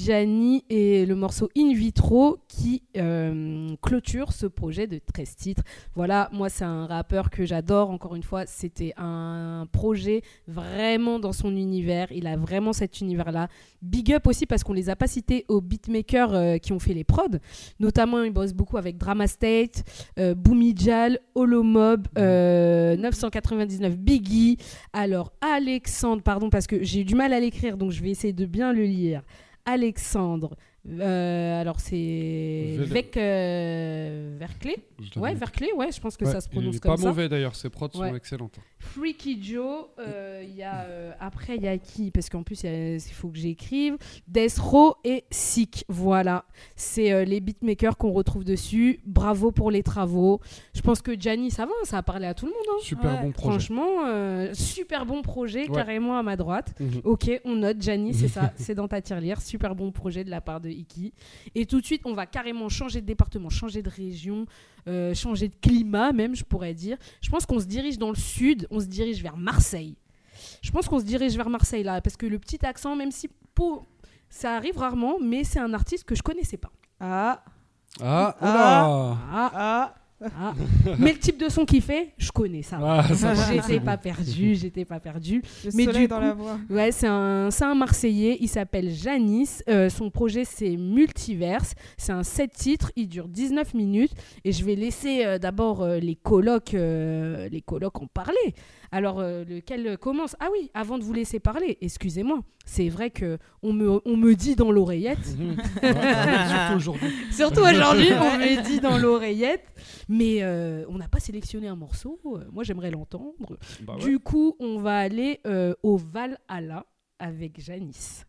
[SPEAKER 1] Gianni et le morceau In Vitro qui euh, clôture ce projet de 13 titres. Voilà, moi c'est un rappeur que j'adore. Encore une fois, c'était un projet vraiment dans son univers. Il a vraiment cet univers-là. Big up aussi parce qu'on les a pas cités aux beatmakers euh, qui ont fait les prods. Notamment, il bosse beaucoup avec Drama State, euh, Boomy Jal, Holomob, euh, 999 Biggie. Alors, Alexandre, pardon, parce que j'ai eu du mal à l'écrire, donc je vais essayer de bien le lire. Alexandre. Euh, alors c'est Vec euh, Verclay Ouais. Verclay, ouais, je pense que
[SPEAKER 3] Ouais,
[SPEAKER 1] ça se
[SPEAKER 3] il
[SPEAKER 1] prononce
[SPEAKER 3] est
[SPEAKER 1] comme
[SPEAKER 3] pas
[SPEAKER 1] ça.
[SPEAKER 3] mauvais d'ailleurs, ses prods sont excellentes.
[SPEAKER 1] Freaky Joe, euh, il y a, euh, après il y a qui? Parce qu'en plus il il faut que j'écrive. Death Row et Sick, voilà. C'est euh, les beatmakers qu'on retrouve dessus. Bravo pour les travaux. Je pense que Gianni, ça va, ça a parlé à tout le monde. hein.
[SPEAKER 3] Super
[SPEAKER 2] Ouais,
[SPEAKER 3] bon projet.
[SPEAKER 1] Franchement, super bon projet, carrément à ma droite.
[SPEAKER 3] Mhm.
[SPEAKER 1] Ok, on note, Gianni, c'est ça, c'est dans ta tirelire. Super bon projet de la part de Iki. Et tout de suite, on va carrément changer de département, changer de région, euh, changer de climat même, je pourrais dire. Je pense qu'on se dirige dans le sud, on se dirige vers Marseille. Je pense qu'on se dirige vers Marseille là, parce que le petit accent, même si pour... ça arrive rarement, mais c'est un artiste que je connaissais pas.
[SPEAKER 2] Ah,
[SPEAKER 3] Ah,
[SPEAKER 2] Ah.
[SPEAKER 1] Ah,
[SPEAKER 2] ah,
[SPEAKER 1] ah. mais le type de son qu'il fait, je connais ça.
[SPEAKER 3] Ah, ça
[SPEAKER 1] J'étais
[SPEAKER 3] bon.
[SPEAKER 1] pas perdu, j'étais pas perdu.
[SPEAKER 2] le
[SPEAKER 1] Mais
[SPEAKER 2] soleil
[SPEAKER 1] du
[SPEAKER 2] dans
[SPEAKER 1] coup-
[SPEAKER 2] la voix.
[SPEAKER 1] Ouais, c'est un, c'est un Marseillais, il s'appelle Janice. Euh, son projet c'est Multiverse. C'est un 7 titres, il dure 19 minutes. Et je vais laisser euh, d'abord euh, les colocs euh, les colocs en parler. Alors, euh, lequel commence? Ah oui, avant de vous laisser parler, excusez-moi. C'est vrai que on me, on me dit dans l'oreillette,
[SPEAKER 3] aujourd'hui.
[SPEAKER 1] surtout aujourd'hui, on me dit dans l'oreillette, mais euh, on n'a pas sélectionné un morceau. Euh, Moi, j'aimerais l'entendre.
[SPEAKER 3] Bah ouais.
[SPEAKER 1] Du coup, on va aller euh, au Valhalla avec Janice.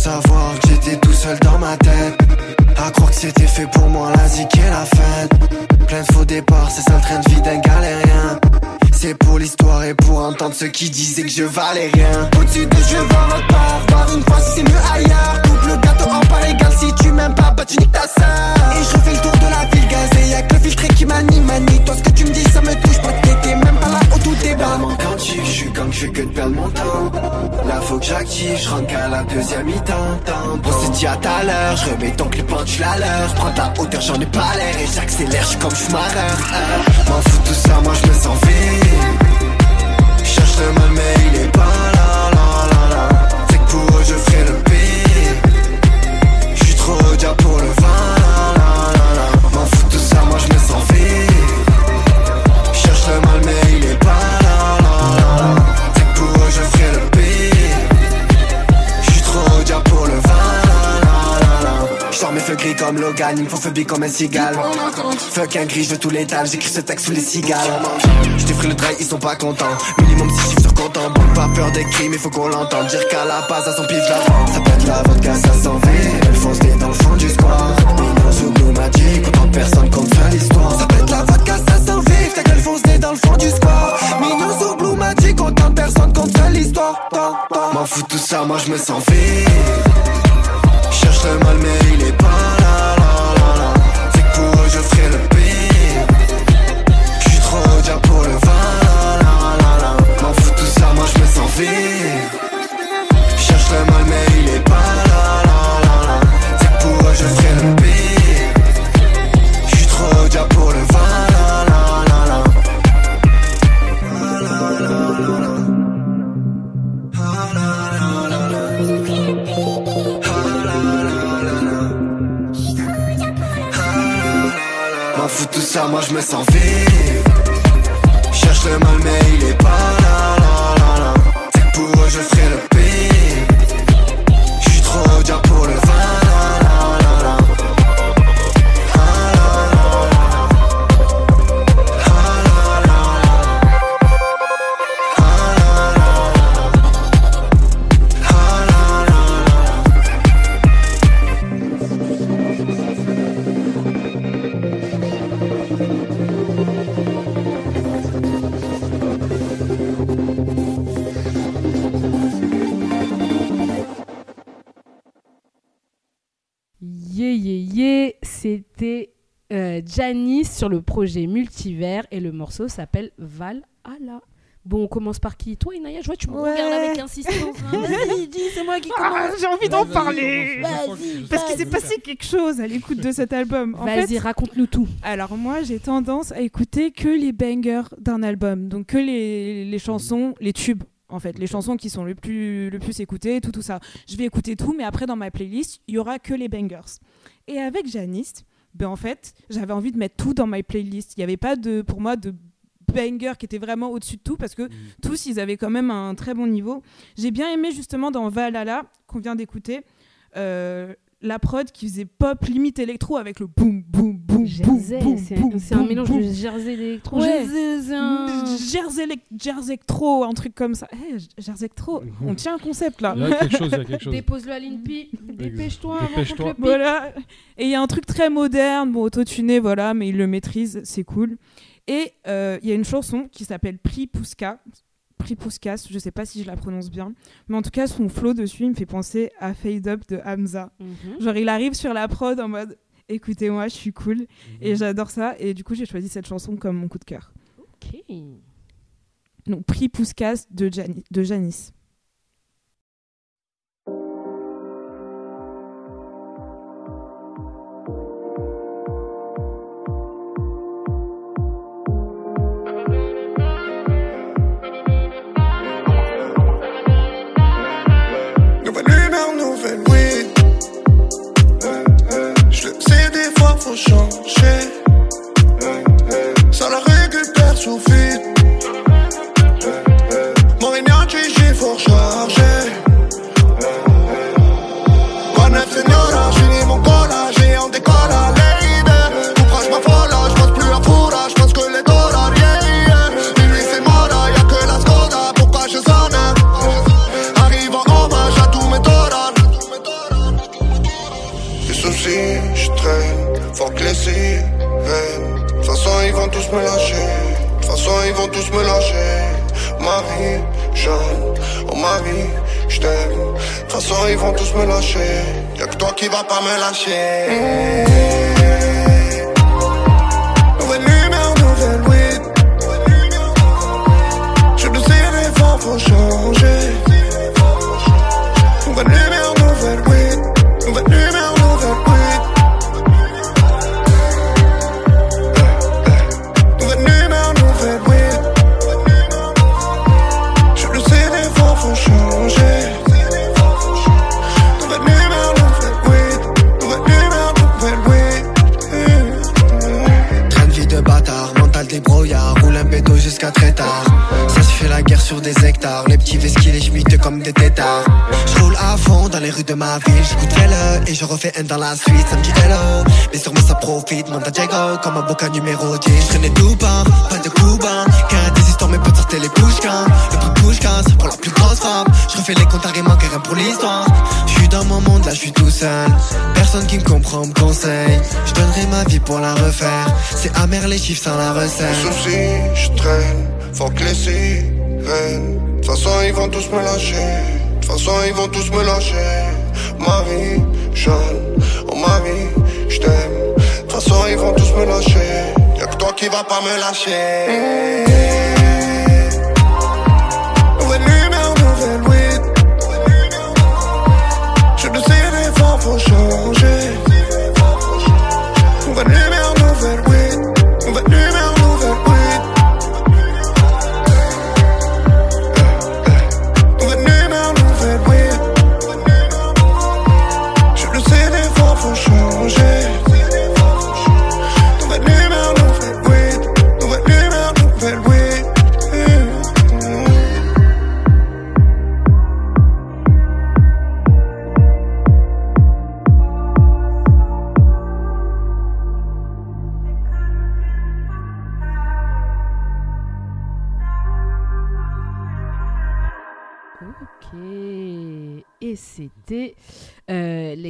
[SPEAKER 11] Savoir que j'étais tout seul dans ma tête. À croire que c'était fait pour moi la zik et la fête. Plein de faux départs, c'est ça le train de vie d'un galérien C'est pour l'histoire et pour entendre ceux qui disaient que je valais rien. Au-dessus de je vois votre part, voir une fois si c'est mieux ailleurs. Double gâteau en part égale, si tu m'aimes pas, bah tu niques ta sœur. Et je refais le tour de la ville gazée, y'a que le filtré qui m'anime, manie Toi ce que tu me dis ça me touche pas, t'étais même pas là au tout débat quand je suis comme je fais que de perdre mon temps. Là faut que j'active, je rentre qu'à la deuxième mi-temps. Temps. On s'est dit à à l'heure, je remets ton clip en la leur Prends ta hauteur, j'en ai pas l'air. Et j'accélère, je comme fumareur euh. M'en fous tout ça, moi je me sens vide Mais il est pas là, là, là, là. C'est que pour eux je ferai le pire. Je suis trop dia pour il me faut phobie comme un cigale. Fuck un gris, je veux tous les dalles, j'écris ce texte sous les cigales. J't'ai pris le drive, ils sont pas contents. Minimum 6 chiffres sur comptant, bon pas peur des crimes, il faut qu'on l'entende. Dire qu'à la base, à son pif la Ça pète la vodka, ça s'en Elle fonce dans le fond du square. Minos ou Blue autant de personnes compte l'histoire. Ça pète la vodka, ça s'en va. Ta gueule fonce dans le fond du square. Minos ou Blue autant de personnes compte faire l'histoire. M'en fous tout ça, moi je me sens vide Cherche le mal mais il est pas là, là, là, là. C'est que pour eux je ferai le pire. Je suis trop dia pour le vin, là, là, là, M'en fous tout ça, moi je me sens vide ça, moi je me sens vide. Cherche le mal mais il est pas là, là, là, là. C'est pour eux je ferai le
[SPEAKER 1] sur le projet Multivers et le morceau s'appelle Valhalla. Bon, on commence par qui? Toi, Inaya, je vois, tu me
[SPEAKER 2] Ouais.
[SPEAKER 1] regardes avec insistance. hein. Vas-y, dis, c'est moi qui
[SPEAKER 2] Ah,
[SPEAKER 1] commence.
[SPEAKER 2] j'ai envie d'en parler Parce qu'il s'est passé quelque chose à l'écoute de cet album.
[SPEAKER 1] Vas-y, raconte-nous tout.
[SPEAKER 2] alors moi, j'ai tendance à écouter que les bangers d'un album. Donc que les, les chansons, les tubes. En fait, les chansons qui sont le plus, le plus écoutées, tout, tout ça. Je vais écouter tout, mais après, dans ma playlist, il y aura que les bangers. Et avec Janice, ben en fait, j'avais envie de mettre tout dans ma playlist. Il n'y avait pas de, pour moi de banger qui était vraiment au-dessus de tout parce que tous, ils avaient quand même un très bon niveau. J'ai bien aimé justement dans Valhalla, qu'on vient d'écouter, euh, la prod qui faisait pop limite électro avec le boum, boum, boum, boum,
[SPEAKER 1] Jersey,
[SPEAKER 2] boum,
[SPEAKER 1] c'est un mélange de Jersey d'électro.
[SPEAKER 2] Ouais.
[SPEAKER 1] Jersey, c'est un-
[SPEAKER 2] Jersey, Jersectro, un truc comme ça. Eh, Jersectro, on tient un concept là.
[SPEAKER 1] Dépose-le à l'INPI. Dépêche-toi
[SPEAKER 3] Dépêche-toi.
[SPEAKER 2] Voilà. Et il y a un truc très moderne, bon, autotuné, voilà, mais il le maîtrise, c'est cool. Et euh, il y a une chanson qui s'appelle Pripouska. Pripouskas, je sais pas si je la prononce bien, mais en tout cas, son flow dessus, il me fait penser à Fade Up de Hamza.
[SPEAKER 1] Mhm.
[SPEAKER 2] Genre, il arrive sur la prod en mode écoutez-moi, je suis cool, et j'adore ça. Et du coup, j'ai choisi cette chanson comme mon coup de cœur.
[SPEAKER 1] Ok.
[SPEAKER 2] Donc, Pripouskas de, de Janice.
[SPEAKER 12] Faut changer. Ça la récupère sous vide. Mon réunion, j'ai faut recharger. Bonne señora, j'finis mon collage et on décolle à l'aide. Proche ma folle, je pense plus à fourra, je pense que les dollars, yeah, yeah. Lui, c'est moi là, y'a que la Skoda, pourquoi je sonne? Arrive en hommage à tous mes dollars. Des soucis, je traîne, faut que les sirènes. De toute façon, ils vont tous me lâcher. De toute façon, ils vont tous me lâcher. Marie, Jeanne, oh Marie, je t'aime. De toute façon, ils vont tous me lâcher. Y'a que toi qui vas pas me lâcher.
[SPEAKER 11] Sur des hectares, les petits vesquilles les schmittes comme des têtards. Je roule à fond dans les rues de ma ville, j'écoute le et je refais un dans la suite. Ça me dit hello, mais moi ça profite. Manda Diego comme un boca numéro 10. Je traînais tout bas, pas de Cuba. Car des histoires, mes potes sortaient les pushkas. Le prix pushkas pour la plus grosse femme. Je refais les comptes à rime, manque rien pour l'histoire. Je suis dans mon monde, là je suis tout seul. Personne qui me comprend me conseille. Je donnerai ma vie pour la refaire. C'est amer les chiffres sans la recette.
[SPEAKER 12] soucis, je traîne, faut que sirènes. De toute façon, ils vont tous me lâcher. De toute façon, ils vont tous me lâcher. Marie, Jeanne, oh Marie, je t'aime. De façon, ils vont tous me lâcher. Y'a que toi qui vas pas me lâcher.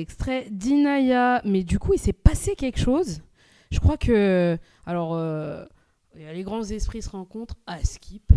[SPEAKER 1] Euh, l'extrait d'Inaya. Mais du coup, il s'est passé quelque chose. Je crois que. Alors, euh, les grands esprits se rencontrent à Skip.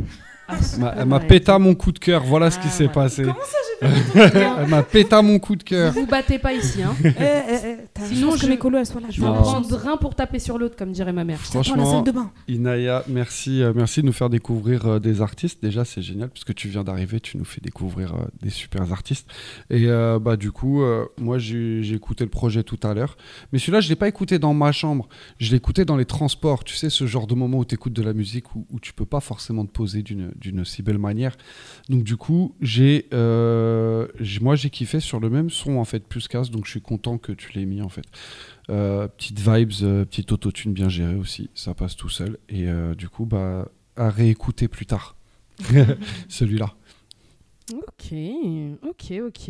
[SPEAKER 1] Skip,
[SPEAKER 3] Elle m'a pété mon coup de cœur, voilà ce qui
[SPEAKER 1] Ah,
[SPEAKER 3] s'est
[SPEAKER 1] voilà.
[SPEAKER 3] passé.
[SPEAKER 2] Comment ça, j'ai
[SPEAKER 3] Elle m'a pété mon coup de cœur.
[SPEAKER 1] Vous battez pas ici, hein.
[SPEAKER 2] Eh, eh, eh,
[SPEAKER 1] Sinon, je-
[SPEAKER 2] mes colos elles soient là.
[SPEAKER 1] Je vais prendre un pour taper sur l'autre, comme dirait ma mère.
[SPEAKER 2] Attends, la
[SPEAKER 3] Franchement,
[SPEAKER 2] salle de bain.
[SPEAKER 3] Inaya, merci, euh, merci de nous faire découvrir euh, des artistes. Déjà, c'est génial puisque tu viens d'arriver, tu nous fais découvrir euh, des super artistes. Et euh, bah du coup, euh, moi j'ai j'ai écouté le projet tout à l'heure, mais celui-là je l'ai pas écouté dans ma chambre. Je l'ai écouté dans les transports. Tu sais, ce genre de moment où tu écoutes de la musique où, où tu peux pas forcément te poser d'une d'une si belle manière. Donc du coup, j'ai, euh, j'ai- moi j'ai kiffé sur le même son en fait plus casse. Donc je suis content que tu l'aies mis en fait. Euh, petite vibes, euh, petite autotune bien gérée aussi, ça passe tout seul. Et euh, du coup, bah, à réécouter plus tard. Celui-là.
[SPEAKER 1] Ok, ok, ok.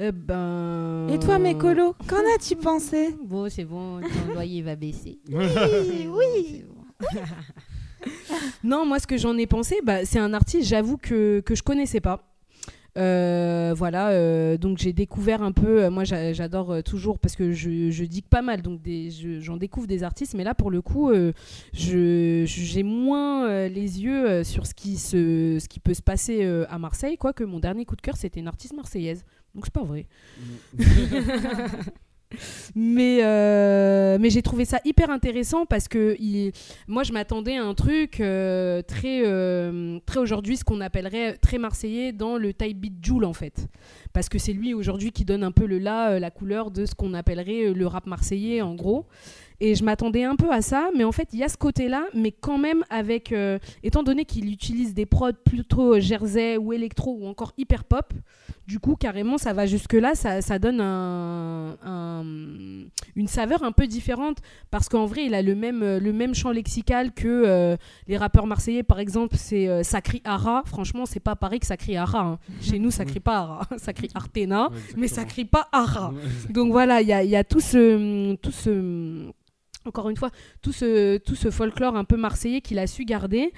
[SPEAKER 1] Eh ben.
[SPEAKER 2] Et toi, mes colos, qu'en as-tu pensé?
[SPEAKER 1] Bon, c'est bon, ton loyer va baisser.
[SPEAKER 2] Oui, oui.
[SPEAKER 1] Non, moi, ce que j'en ai pensé, bah, c'est un artiste, j'avoue, que, que je connaissais pas. Euh, voilà, euh, donc j'ai découvert un peu. euh, moi, j'a- j'adore toujours parce que je, je digue pas mal, donc j'en découvre des artistes. Mais là, pour le coup, je- j'ai moins les yeux sur ce qui, se, ce qui peut se passer à Marseille. Quoique mon dernier coup de cœur, c'était une artiste marseillaise. Donc c'est pas vrai. mais euh, mais j'ai trouvé ça hyper intéressant parce que moi je m'attendais à un truc euh, très euh, très aujourd'hui ce qu'on appellerait très marseillais dans le type beat Joule en fait. Parce que c'est lui aujourd'hui qui donne un peu le là la couleur de ce qu'on appellerait le rap marseillais en gros et je m'attendais un peu à ça mais en fait il y a ce côté là mais quand même avec euh, étant donné qu'il utilise des prods plutôt euh, jersey ou électro ou encore hyper pop du coup, carrément, ça va jusque-là, ça, ça donne un, un- une saveur un peu différente parce qu'en vrai, il a le même, euh, le même champ lexical que euh, les rappeurs marseillais, par exemple, c'est euh, ça crie Ara. Franchement, c'est pas pareil que ça crie Ara. hein. Chez nous, ça crie pas Ara, ça crie Artena, mais ça crie pas Ara. Donc voilà, il y a, y a tout ce. Tout ce encore une fois, tout ce, folklore un peu marseillais qu'il a su garder.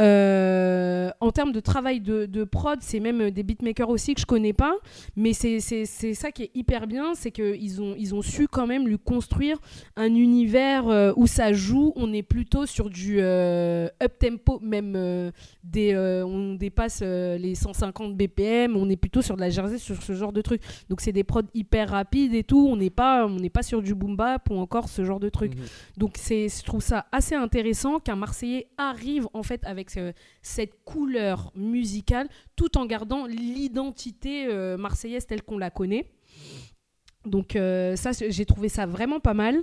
[SPEAKER 1] Euh, en termes de travail de, de prod, c'est même des beatmakers aussi que je connais pas, mais c'est ça qui est hyper bien, c'est qu'ils ont, ils ont su quand même lui construire un univers euh, où ça joue. On est plutôt sur du euh, up tempo, même euh, des, euh, on dépasse euh, les 150 BPM, on est plutôt sur de la jersey, sur ce genre de truc. Donc c'est des prods hyper rapides et tout. On n'est pas, on pas sur du boom bap ou encore ce genre de truc. Donc c'est, je trouve ça assez intéressant qu'un Marseillais arrive en fait avec ce- cette couleur musicale, tout en gardant l'identité euh, marseillaise telle qu'on la connaît. Donc euh, ça, j'ai trouvé ça vraiment pas mal.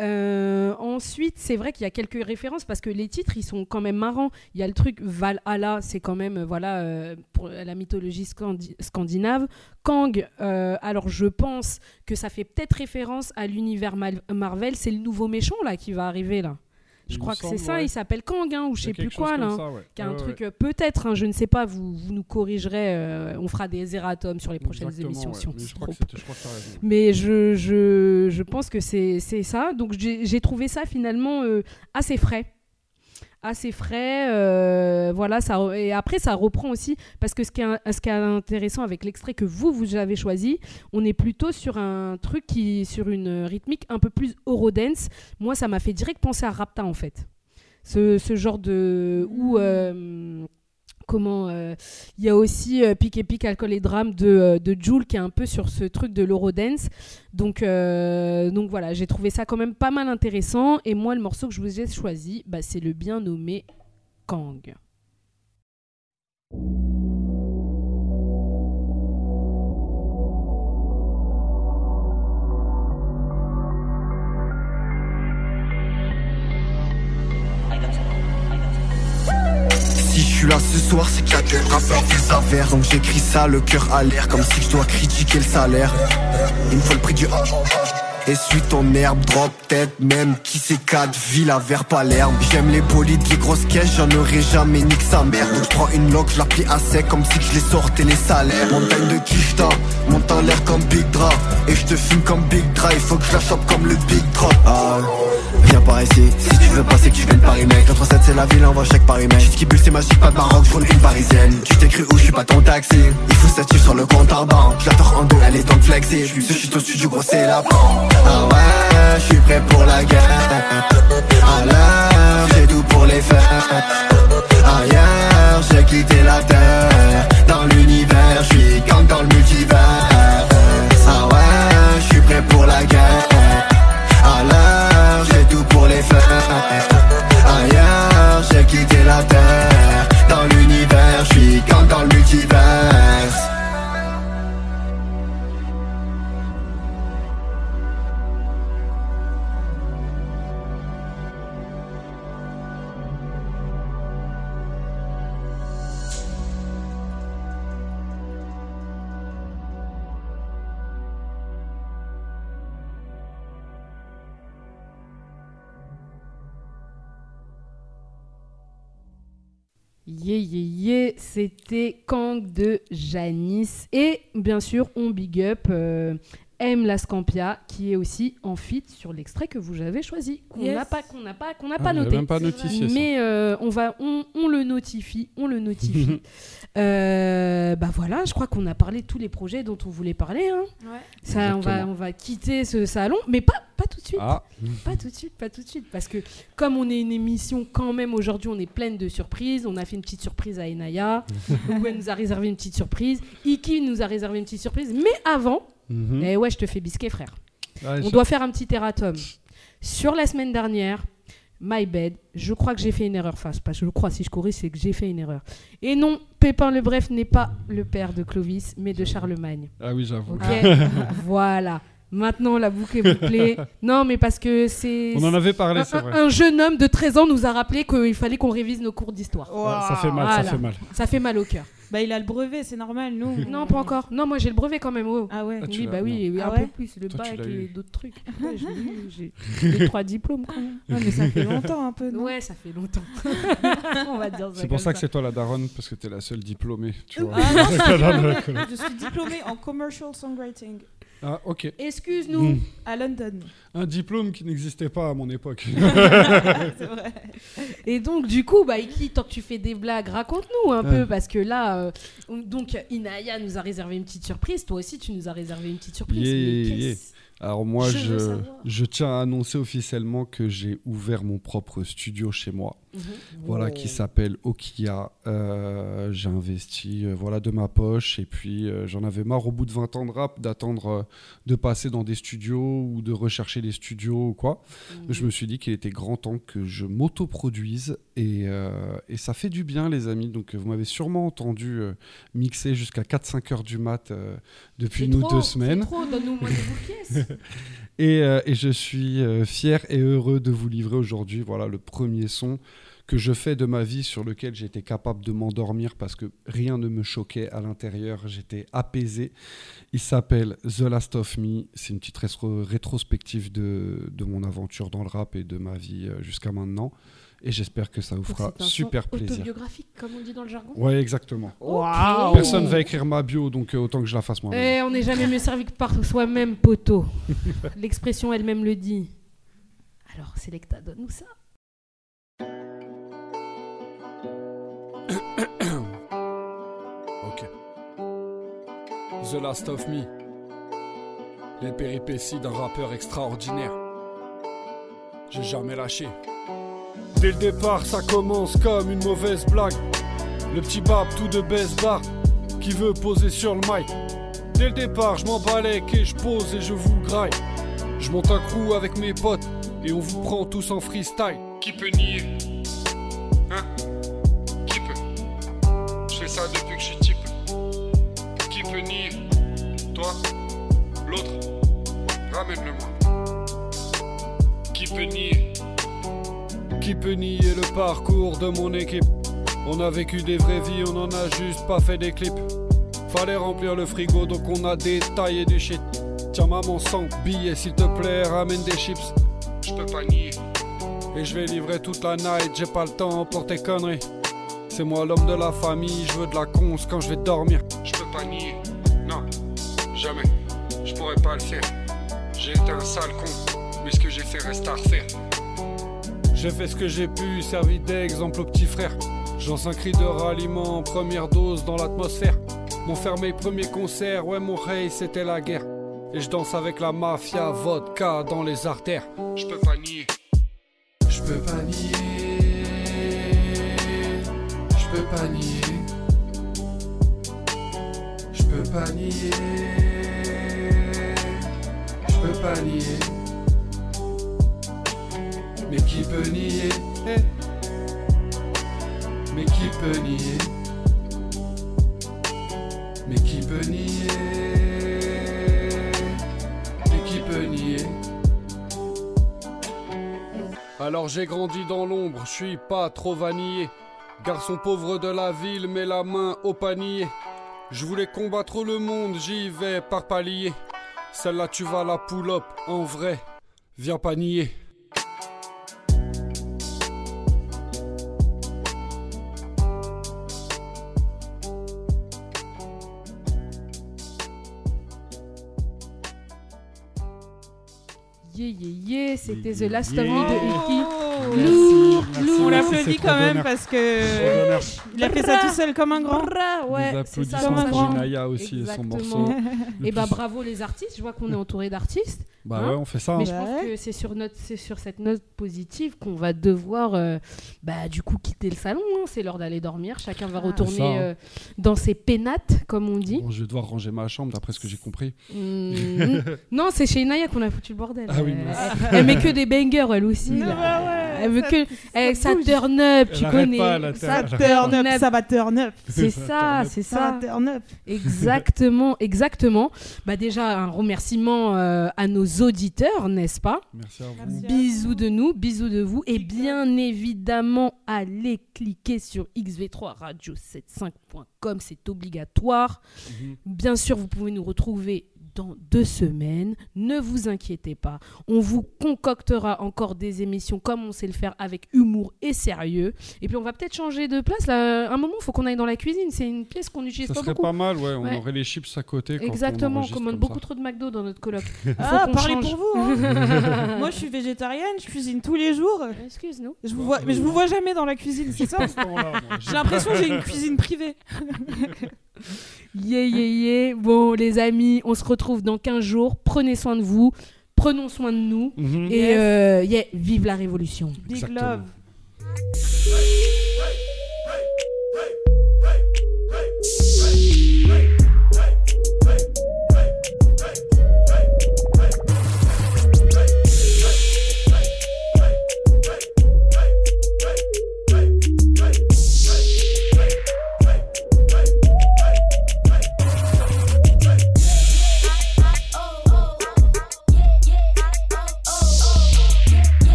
[SPEAKER 1] Euh, ensuite, c'est vrai qu'il y a quelques références parce que les titres, ils sont quand même marrants. Il y a le truc Valhalla, c'est quand même, euh, voilà, euh, pour la mythologie scandi- scandinave. Kang, euh, alors je pense que ça fait peut-être référence à l'univers Marvel. C'est le nouveau méchant là qui va arriver là. Je
[SPEAKER 3] Il
[SPEAKER 1] crois que c'est ça,
[SPEAKER 3] ouais.
[SPEAKER 1] il s'appelle Kang hein, ou je sais plus quoi là.
[SPEAKER 3] ça, ouais.
[SPEAKER 1] qui a un
[SPEAKER 3] Ouais,
[SPEAKER 1] truc euh, peut-être, hein, je ne sais pas, vous, vous nous corrigerez, euh, on fera des erratums sur les prochaines
[SPEAKER 3] Exactement,
[SPEAKER 1] émissions si on
[SPEAKER 3] Mais
[SPEAKER 1] se
[SPEAKER 3] je crois que
[SPEAKER 1] trompe.
[SPEAKER 3] je crois que.
[SPEAKER 1] Mais je, je, je pense que c'est ça. Donc j'ai j'ai trouvé ça finalement euh, assez frais. Assez frais. euh, voilà, ça, re- et après, ça reprend aussi. Parce que ce qui est, ce qui est intéressant avec l'extrait que vous, vous avez choisi, on est plutôt sur un truc qui, sur une rythmique un peu plus Eurodance. Moi, ça m'a fait direct penser à Rapta en fait. Ce, ce genre de. Où. euh, comment euh, il y a aussi euh, Pic et Pic Alcool et Drame de, euh, de qui est un peu sur ce truc de l'Eurodance. Donc, donc voilà j'ai trouvé ça quand même pas mal intéressant. Et moi le morceau que je vous ai choisi bah, c'est le bien nommé Kang
[SPEAKER 11] suis ce soir, c'est a des rappeurs qui s'avèrent. Donc j'écris ça, le cœur à l'air, comme si je dois critiquer le salaire. Il me faut le prix du Essuie ton herbe, drop tête, même qui c'est 4 villes à vers Palerme. J'aime les bolides, les grosses caisses, j'en aurais jamais nique sa mère. Donc je prends une loque, je la à sec comme si je les sortais les salaires. Montagne de Kishta, monte en l'air comme Big Dra. Et je te filme comme Big Dra, il faut que je la chope comme le Big Drop. Ah, Viens par ici, si tu veux passer que tu viennes Paris mec 137 c'est la ville, envoie chèque par email. J'suis qui bulle c'est magique, pas de Maroc, j'roule une parisienne. Tu t'es cru où, j'suis pas ton taxi. Il faut 7 chiffres sur le compte en banque. J'la en deux, elle est donc flexi J'suis suis au studio, gros c'est la pente Ah ouais, j'suis prêt pour la guerre. Alors, j'ai tout pour les faire Ailleurs, j'ai quitté la terre. Dans l'univers, j'suis comme dans le multivers. Ah ouais, j'suis prêt pour la guerre. À l'heure quitter la terre. Dans l'univers, je suis comme dans le multiverse.
[SPEAKER 1] C'était Kang de Janice. Et bien sûr, on big up euh, M. Lascampia, qui est aussi en feat sur l'extrait que vous avez choisi, qu'on
[SPEAKER 2] Yes.
[SPEAKER 1] n'a pas, qu'on n'a pas, qu'on n'a
[SPEAKER 3] Ah,
[SPEAKER 1] pas noté.
[SPEAKER 3] même pas notifié, ça.
[SPEAKER 1] Mais euh, on, va, on, on le notifie, on le notifie. Euh, bah voilà, je crois qu'on a parlé de tous les projets dont on voulait parler. hein.
[SPEAKER 2] Ouais.
[SPEAKER 1] Ça, on va, on va quitter ce salon, mais pas, pas tout de suite.
[SPEAKER 3] Ah,
[SPEAKER 1] Pas tout de suite, pas tout de suite. Parce que comme on est une émission quand même aujourd'hui, on est pleine de surprises. On a fait une petite surprise à Enaya, où elle nous a réservé une petite surprise. Iki nous a réservé une petite surprise. Mais avant,
[SPEAKER 3] mhm.
[SPEAKER 1] eh ouais, je te fais bisquer, frère. On doit faire un petit erratum. Sur la semaine dernière, my bad, je crois que j'ai fait une erreur. Enfin, pas je crois, si je corrige, c'est que j'ai fait une erreur. Et non, Pépin le Bref n'est pas le père de Clovis, mais de Charlemagne.
[SPEAKER 3] Ah oui, j'avoue.
[SPEAKER 1] Ok Voilà. Maintenant, la boucle est bouclée. Non, mais parce que c'est.
[SPEAKER 3] On en avait parlé,
[SPEAKER 1] un,
[SPEAKER 3] c'est
[SPEAKER 1] un-
[SPEAKER 3] vrai.
[SPEAKER 1] un jeune homme de 13 ans nous a rappelé qu'il fallait qu'on révise nos cours d'histoire.
[SPEAKER 3] Ouais, ça fait mal,
[SPEAKER 1] Voilà.
[SPEAKER 3] ça fait mal.
[SPEAKER 1] Ça fait mal au cœur.
[SPEAKER 2] Bah, il a le brevet, c'est normal, nous.
[SPEAKER 1] Non, pas encore. Non, moi j'ai le brevet quand même. oh.
[SPEAKER 2] Ah ouais.
[SPEAKER 3] Ah,
[SPEAKER 1] oui, bah oui,
[SPEAKER 2] non.
[SPEAKER 1] un
[SPEAKER 2] Ah
[SPEAKER 1] peu plus. Le
[SPEAKER 3] Toi,
[SPEAKER 1] bac et d'autres trucs. Ouais, j'ai eu, trois diplômes quand même.
[SPEAKER 2] Ah, mais ça fait longtemps un peu, non
[SPEAKER 1] Ouais, ça fait longtemps. On va dire.
[SPEAKER 3] C'est pour ça que c'est toi la daronne, parce que t'es la seule diplômée. Tu vois.
[SPEAKER 2] Ah non. Je suis diplômée en commercial songwriting
[SPEAKER 3] Ah, ok.
[SPEAKER 1] Excuse-nous.
[SPEAKER 3] Mm.
[SPEAKER 2] à London.
[SPEAKER 3] Un diplôme qui n'existait pas à mon époque.
[SPEAKER 2] c'est vrai.
[SPEAKER 1] Et donc, du coup, bah, Iki, tant que tu fais des blagues, raconte-nous un peu, parce que là, euh, on- donc Inaya nous a réservé une petite surprise. Toi aussi, tu nous as réservé une petite surprise.
[SPEAKER 3] Yeah, Alors moi,
[SPEAKER 1] Je
[SPEAKER 3] je tiens à annoncer officiellement que j'ai ouvert mon propre studio chez moi.
[SPEAKER 1] Mhm.
[SPEAKER 3] Voilà, qui s'appelle Okia. Euh, j'ai investi euh, voilà, de ma poche et puis euh, j'en avais marre au bout de 20 ans de rap d'attendre de passer dans des studios ou de rechercher des studios ou quoi.
[SPEAKER 1] Mhm.
[SPEAKER 3] Je me suis dit qu'il était grand temps que je m'autoproduise et, et ça fait du bien les amis. Donc vous m'avez sûrement entendu mixer jusqu'à 4-5 heures du mat depuis
[SPEAKER 1] trop,
[SPEAKER 3] deux semaines.
[SPEAKER 1] trop, donne-nous moins de boules pièces.
[SPEAKER 3] Et, euh, et je suis euh, fier et heureux de vous livrer aujourd'hui voilà, le premier son que je fais de ma vie sur lequel j'étais capable de m'endormir parce que rien ne me choquait à l'intérieur, j'étais apaisé. Il s'appelle The Last of Me, c'est une petite rétro- rétrospective de, de mon aventure dans le rap et de ma vie euh, jusqu'à maintenant. Et j'espère que ça vous fera
[SPEAKER 1] un
[SPEAKER 3] super plaisir.
[SPEAKER 1] Autobiographique, comme on dit dans le jargon?
[SPEAKER 3] Ouais, exactement.
[SPEAKER 1] Waouh.
[SPEAKER 3] Personne va écrire ma bio, donc euh, autant que je la fasse moi-même.
[SPEAKER 1] Eh, on n'est jamais mieux servi que par soi-même, poteau. L'expression elle-même le dit. Alors, Selecta, donne-nous ça.
[SPEAKER 13] Ok. The Last of Me. Les péripéties d'un rappeur extraordinaire. J'ai jamais lâché. Dès le départ, ça commence comme une mauvaise blague. Le petit bab tout de baisse bar qui veut poser sur le mic. Dès le départ, je m'emballais et je pose et je vous graille. Je monte un crew avec mes potes et on vous prend tous en freestyle.
[SPEAKER 14] Qui peut nier ça depuis que je suis type. Qui peut nier? Toi? L'autre? Ramène-le-moi. Qui peut nier?
[SPEAKER 13] Qui peut nier le parcours de mon équipe? On a vécu des vraies vies, on en a juste pas fait des clips. Fallait remplir le frigo, donc on a détaillé du shit. Tiens maman, 100 billets s'il te plaît, ramène des chips.
[SPEAKER 14] Je peux pas nier.
[SPEAKER 13] Et je vais livrer toute la night, j'ai pas le temps pour tes conneries. C'est moi l'homme de la famille, je veux de la conce quand je vais dormir.
[SPEAKER 14] Je peux pas nier. Non, jamais. Je pourrais pas le faire. J'ai été un sale con, mais ce que j'ai fait reste à refaire.
[SPEAKER 13] J'ai fait ce que j'ai pu, servi d'exemple au petit frère. J'lance un cri de ralliement, première dose dans l'atmosphère. Mon fermé premier concert, ouais mon rey c'était la guerre. Et je danse avec la mafia, vodka dans les artères.
[SPEAKER 14] Je peux pas nier.
[SPEAKER 11] Je peux pas nier. Peux pas nier. Je peux pas nier. Je peux pas nier. Mais qui peut nier? Mais qui peut nier?
[SPEAKER 13] Mais qui peut nier? Et qui peut nier? Alors j'ai grandi dans l'ombre, je suis pas trop vanillé. Garçon pauvre de la ville, mets la main au panier. Je voulais combattre le monde, j'y vais par palier. Celle-là, tu vas la pull-up, en vrai, viens pas nier.
[SPEAKER 1] Yeah, yeah, yeah, c'était
[SPEAKER 3] Yeah,
[SPEAKER 1] The Last
[SPEAKER 3] yeah.
[SPEAKER 1] of Me de Iki. Lourd, lourd.
[SPEAKER 2] On l'applaudit quand même parce que il a fait ça tout seul comme un grand.
[SPEAKER 1] Ouais, c'est ça, ça
[SPEAKER 2] pour
[SPEAKER 1] change.
[SPEAKER 3] Jinaya aussi et son morceau.
[SPEAKER 1] Et bah bravo les artistes, je vois qu'on est entouré d'artistes.
[SPEAKER 3] Bah
[SPEAKER 1] hein.
[SPEAKER 3] ouais, on fait ça. hein.
[SPEAKER 1] Mais je pense que c'est sur, notre, c'est sur cette note positive qu'on va devoir euh, bah, du coup quitter le salon. hein. C'est l'heure d'aller dormir. Chacun va
[SPEAKER 2] Ah.
[SPEAKER 1] retourner
[SPEAKER 3] ça, hein.
[SPEAKER 1] euh, dans ses pénates, comme on dit.
[SPEAKER 3] Bon, je vais devoir ranger ma chambre d'après ce que j'ai compris.
[SPEAKER 1] Mm. non, c'est chez Inaya qu'on a foutu le bordel.
[SPEAKER 3] Ah oui,
[SPEAKER 1] elle, elle- elle met que des bangers, elle aussi.
[SPEAKER 2] Ouais,
[SPEAKER 1] elle veut
[SPEAKER 2] ça-
[SPEAKER 1] que. eh, ça turn up, tu
[SPEAKER 3] Elle
[SPEAKER 1] connais.
[SPEAKER 3] pas, elle
[SPEAKER 1] ça
[SPEAKER 2] turn up,
[SPEAKER 1] up.
[SPEAKER 2] ça va turn up.
[SPEAKER 1] C'est ça, c'est
[SPEAKER 2] Ça
[SPEAKER 1] ça.
[SPEAKER 2] turn up.
[SPEAKER 1] Exactement, exactement. Bah déjà un remerciement euh, à nos auditeurs, n'est-ce pas
[SPEAKER 3] Merci à vous.
[SPEAKER 2] Merci.
[SPEAKER 1] Bisous de nous, bisous de vous et bien évidemment allez cliquer sur xv3radio75.com, c'est obligatoire.
[SPEAKER 3] Mhm.
[SPEAKER 1] Bien sûr, vous pouvez nous retrouver dans deux semaines. Ne vous inquiétez pas. On vous concoctera encore des émissions comme on sait le faire avec humour et sérieux. Et puis on va peut-être changer de place. Là, un moment, il faut qu'on aille dans la cuisine. C'est une pièce qu'on n'utilise
[SPEAKER 3] Ça
[SPEAKER 1] pas
[SPEAKER 3] serait
[SPEAKER 1] beaucoup.
[SPEAKER 3] pas mal, ouais. On
[SPEAKER 1] Ouais.
[SPEAKER 3] aurait les chips à côté. quand
[SPEAKER 1] Exactement, on commande beaucoup
[SPEAKER 3] ça.
[SPEAKER 1] trop de McDo dans notre coloc.
[SPEAKER 2] Ah, parlez
[SPEAKER 1] change.
[SPEAKER 2] pour vous. hein. Moi, je suis végétarienne, je cuisine tous les jours.
[SPEAKER 1] Excuse-nous.
[SPEAKER 2] Je vous vois, mais je vous vois jamais dans la cuisine, c'est ça J'ai l'impression que j'ai une cuisine privée.
[SPEAKER 1] Yeah, yeah, yeah. Bon, les amis, on se retrouve dans 15 jours. Prenez soin de vous. Prenons soin de nous.
[SPEAKER 3] Mhm.
[SPEAKER 1] Et euh, yeah, vive la révolution.
[SPEAKER 2] Big
[SPEAKER 3] Exactement.
[SPEAKER 2] love.